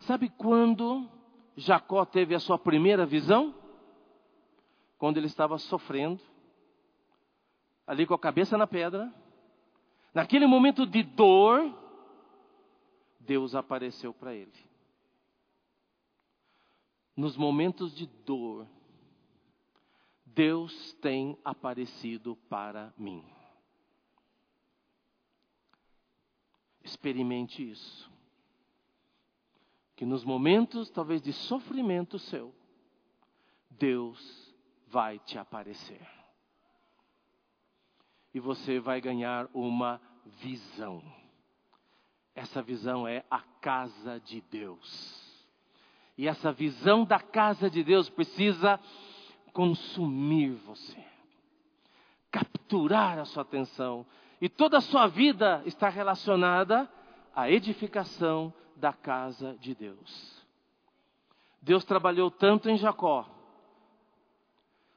Sabe quando Jacó teve a sua primeira visão? Quando ele estava sofrendo, ali com a cabeça na pedra, naquele momento de dor, Deus apareceu para ele. Nos momentos de dor, Deus tem aparecido para mim. Experimente isso. Que nos momentos, talvez, de sofrimento seu, Deus vai te aparecer. E você vai ganhar uma visão. Essa visão é a casa de Deus. E essa visão da casa de Deus precisa consumir você, capturar a sua atenção e toda a sua vida está relacionada à edificação da casa de Deus. Deus trabalhou tanto em Jacó.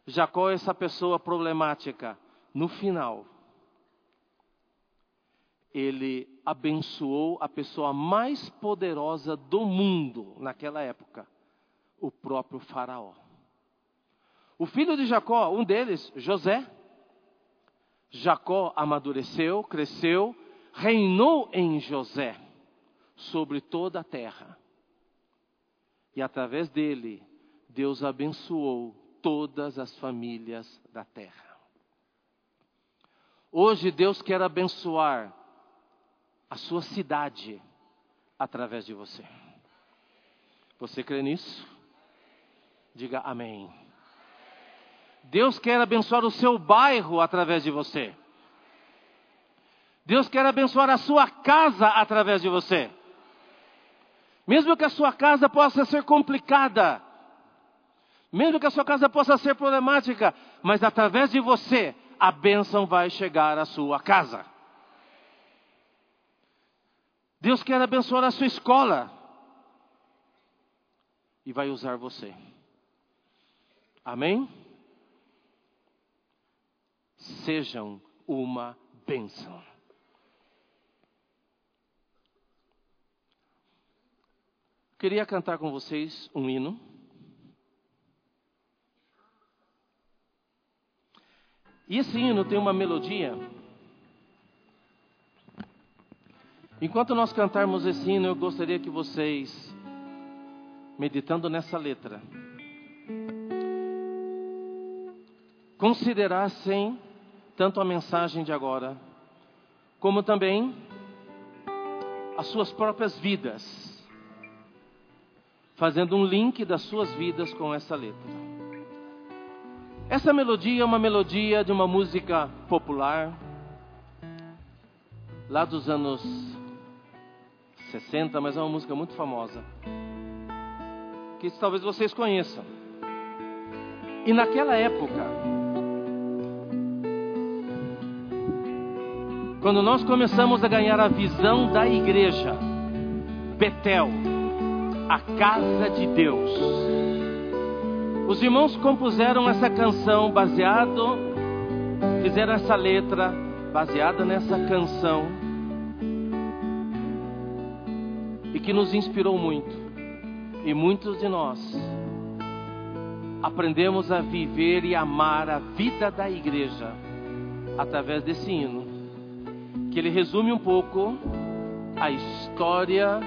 Jacó é essa pessoa problemática. No final, ele abençoou a pessoa mais poderosa do mundo naquela época, o próprio Faraó. O filho de Jacó, um deles, José, Jacó amadureceu, cresceu, reinou em José sobre toda a terra. E através dele, Deus abençoou todas as famílias da terra. Hoje, Deus quer abençoar a sua cidade através de você. Você crê nisso? Diga amém. Deus quer abençoar o seu bairro através de você. Deus quer abençoar a sua casa através de você. Mesmo que a sua casa possa ser complicada, mesmo que a sua casa possa ser problemática, mas através de você, a bênção vai chegar à sua casa. Deus quer abençoar a sua escola e vai usar você. Amém? sejam uma bênção. Queria cantar com vocês um hino. E esse hino tem uma melodia. Enquanto nós cantarmos esse hino, eu gostaria que vocês, meditando nessa letra, considerassem tanto a mensagem de agora, como também as suas próprias vidas, fazendo um link das suas vidas com essa letra. Essa melodia é uma melodia de uma música popular, lá dos anos 60, mas é uma música muito famosa, que talvez vocês conheçam. E naquela época, Quando nós começamos a ganhar a visão da igreja, Betel, a casa de Deus. Os irmãos compuseram essa canção baseado, fizeram essa letra baseada nessa canção e que nos inspirou muito. E muitos de nós aprendemos a viver e amar a vida da igreja através desse hino que ele resume um pouco a história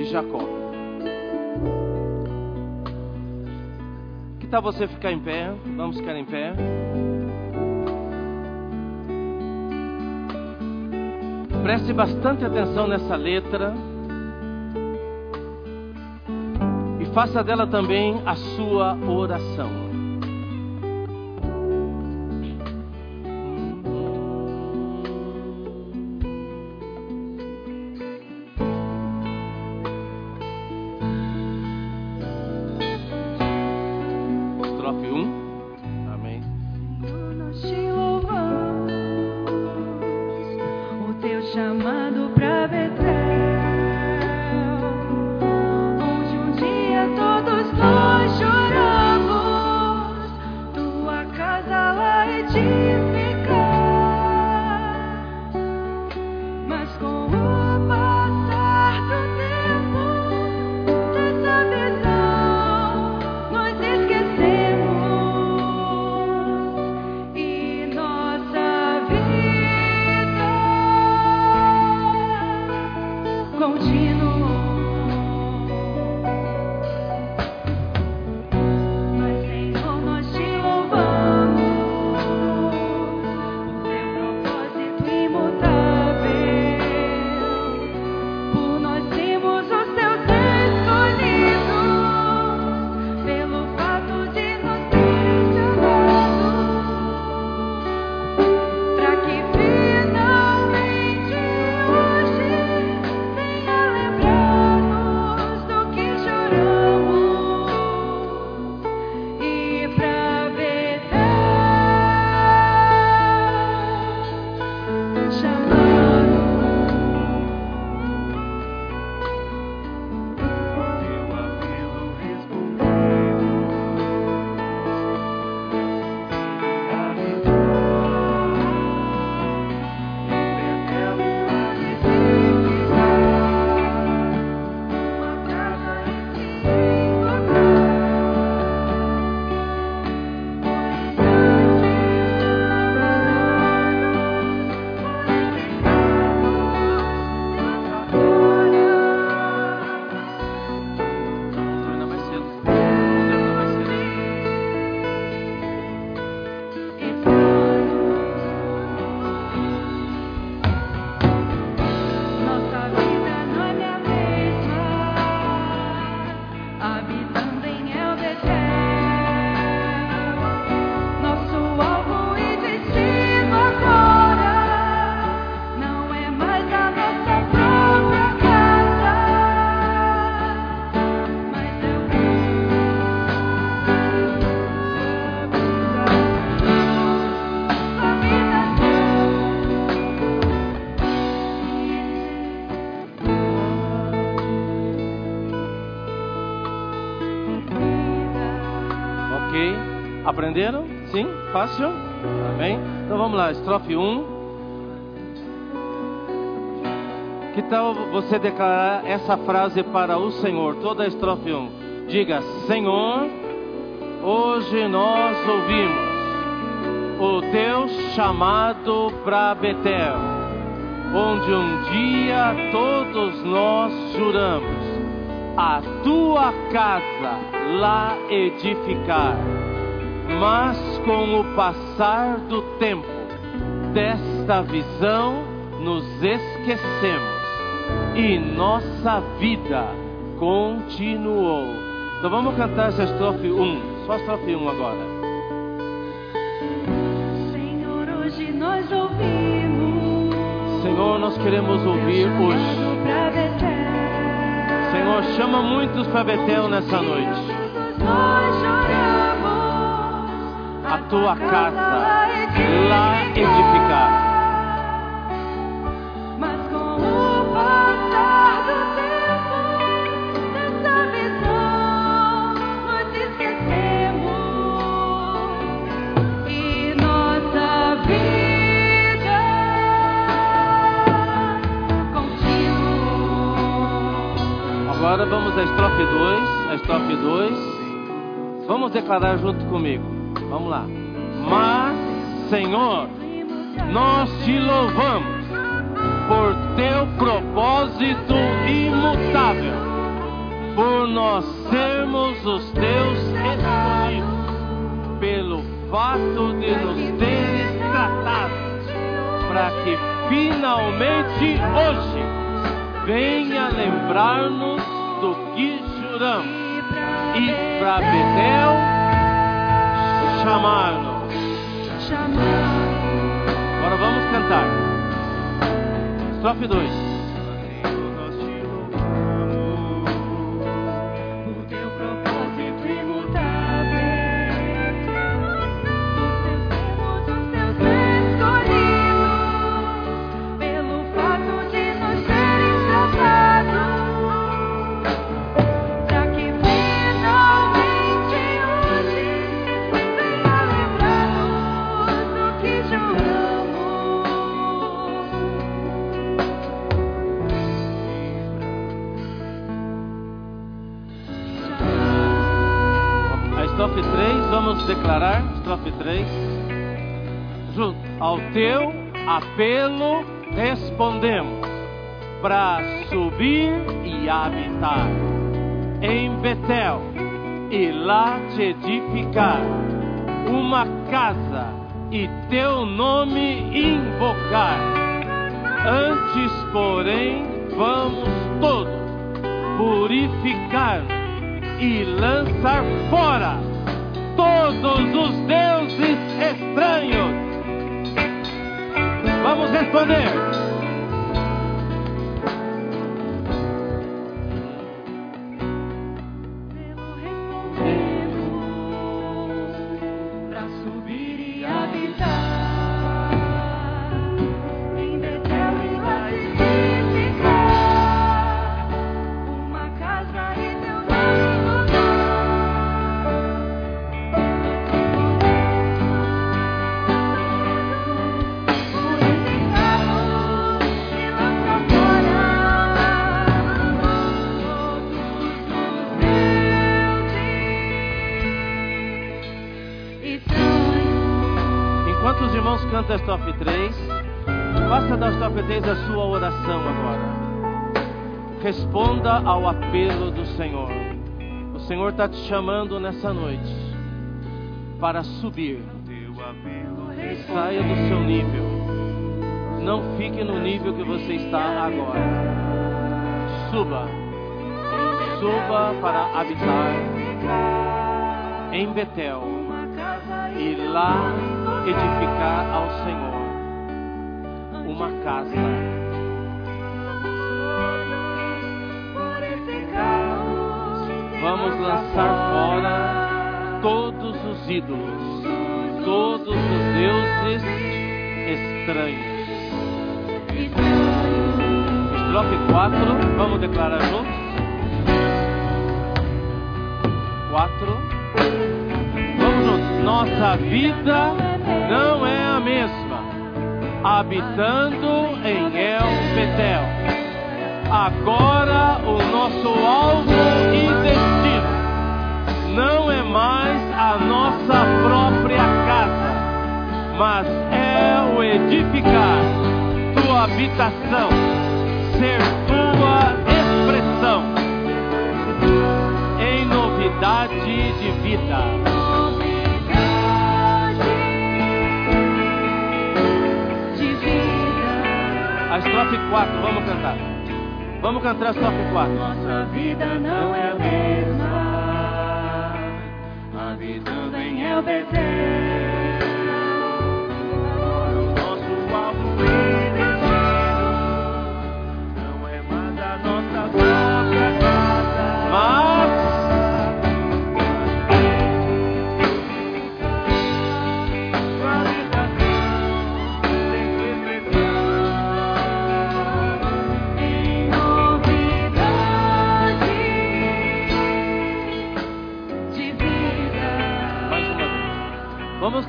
de Jacó. Que tal você ficar em pé? Vamos ficar em pé. Preste bastante atenção nessa letra. E faça dela também a sua oração. Aprenderam? Sim? Fácil? Amém? Então vamos lá, estrofe 1. Que tal você declarar essa frase para o Senhor? Toda a estrofe 1. Diga: Senhor, hoje nós ouvimos o teu chamado para Betel, onde um dia todos nós juramos a tua casa lá edificar mas com o passar do tempo desta visão nos esquecemos e nossa vida continuou. Então vamos cantar essa estrofe 1, só a estrofe 1 agora. Senhor, hoje nós ouvimos. Senhor, nós queremos ouvir hoje. Senhor, chama muitos para Betel nessa noite. A tua casa lá edificar. Mas com o passar do tempo, dessa visão, nós esquecemos e nossa vida continua. Agora vamos à estrofe 2, a estrofe 2. Vamos declarar junto comigo. Vamos lá. Mas, Senhor, Nós te louvamos por teu propósito imutável, por nós sermos os teus escolhidos, pelo fato de nos teres tratado, para que finalmente hoje venha lembrar-nos do que juramos e para Betel chamar-nos. Agora vamos cantar. Estrofe 2. Apelo respondemos para subir e habitar em Betel e lá te edificar uma casa e teu nome invocar. Antes, porém, vamos todos purificar e lançar fora todos os deuses estranhos. Vamos responder. Irmãos cantam a estrofe 3, faça da estrofe 3 a sua oração agora. Responda ao apelo do Senhor. O Senhor está te chamando nessa noite para subir. Saia do seu nível. Não fique no nível que você está agora. Suba. Suba para habitar em Betel e lá edificar ao Senhor uma casa. Vamos lançar fora todos os ídolos, todos os deuses estranhos. Estrofe 4, vamos declarar juntos? 4. Vamos juntos. Nossa vida não é a mesma, habitando em El Betel. Agora o nosso alvo e destino não é mais a nossa própria casa, mas é o edificar tua habitação, ser tua expressão em novidade de vida. A estrofe 4, vamos cantar. Vamos cantar a estrofe 4. Nossa vida não é a mesma. Habitando em El Betel. Nosso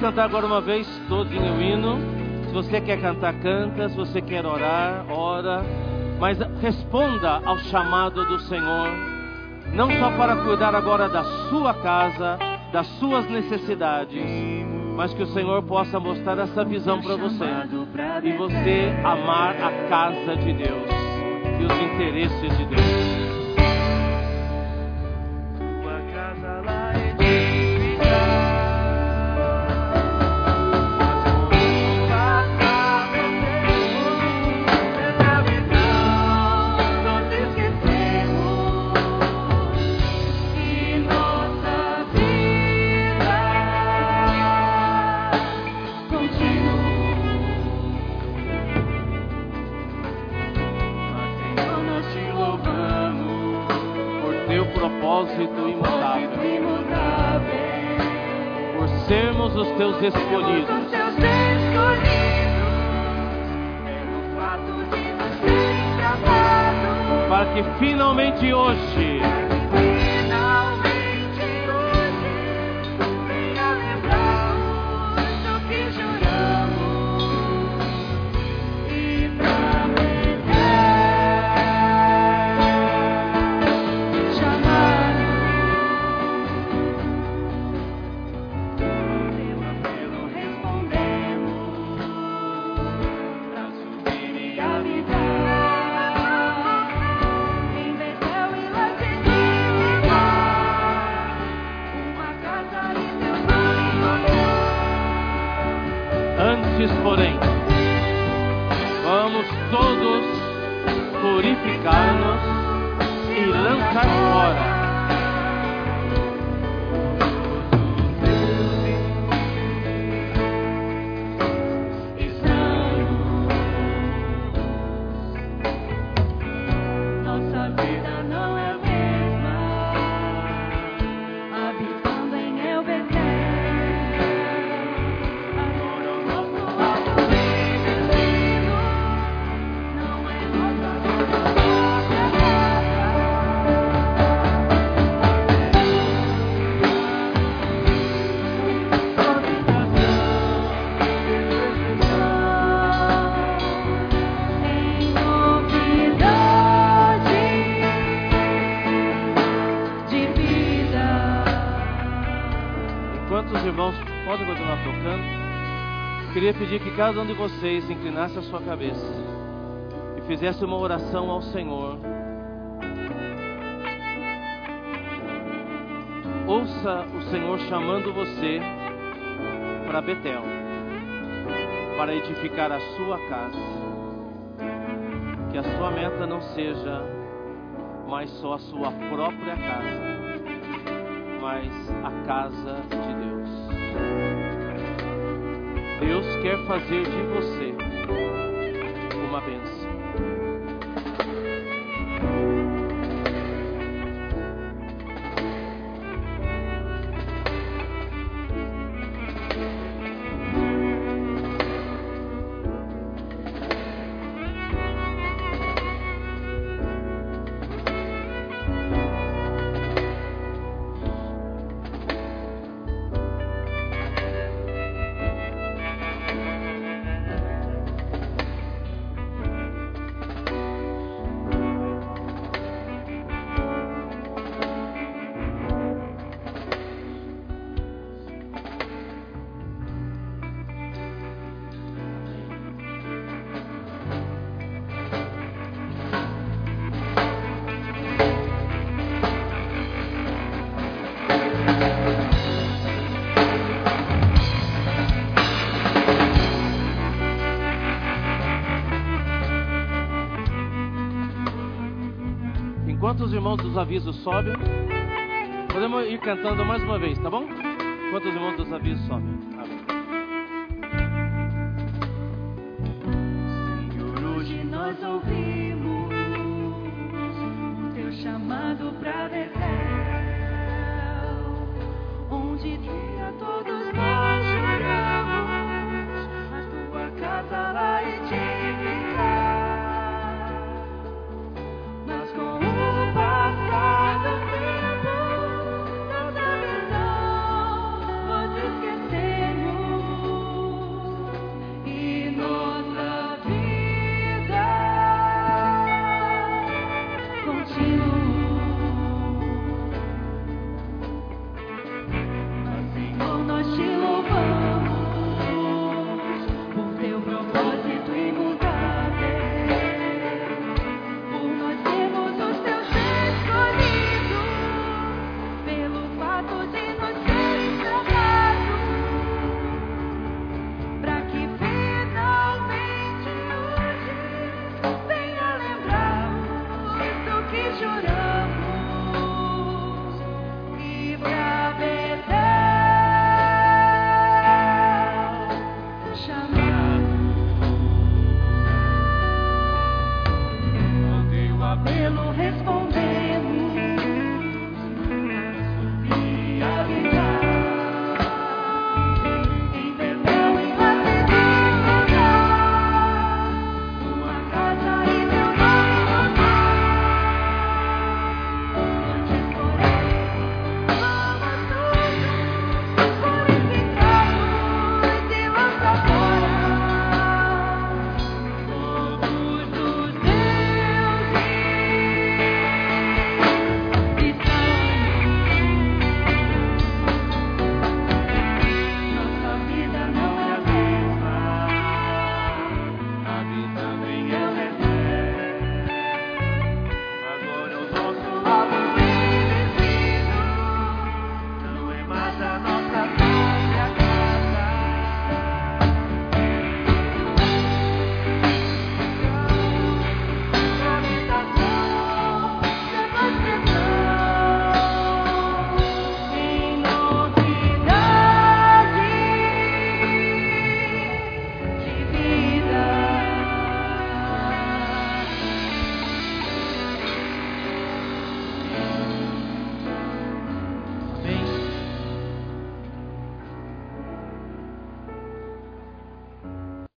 cantar agora uma vez todinho o hino. Se você quer cantar, canta. Se você quer orar, ora. Mas responda ao chamado do Senhor. Não só para cuidar agora da sua casa, das suas necessidades, mas que o Senhor possa mostrar essa visão para você e você amar a casa de Deus e os interesses de Deus. Terem tratado, para que finalmente hoje queria pedir que cada um de vocês inclinasse a sua cabeça e fizesse uma oração ao Senhor. Ouça o Senhor chamando você para Betel, para edificar a sua casa. Que a sua meta não seja mais só a sua própria casa, mas a casa de Deus. Quer fazer de você uma bênção. Irmãos dos avisos sobem, podemos ir cantando mais uma vez, tá bom? Enquanto os irmãos dos avisos sobem.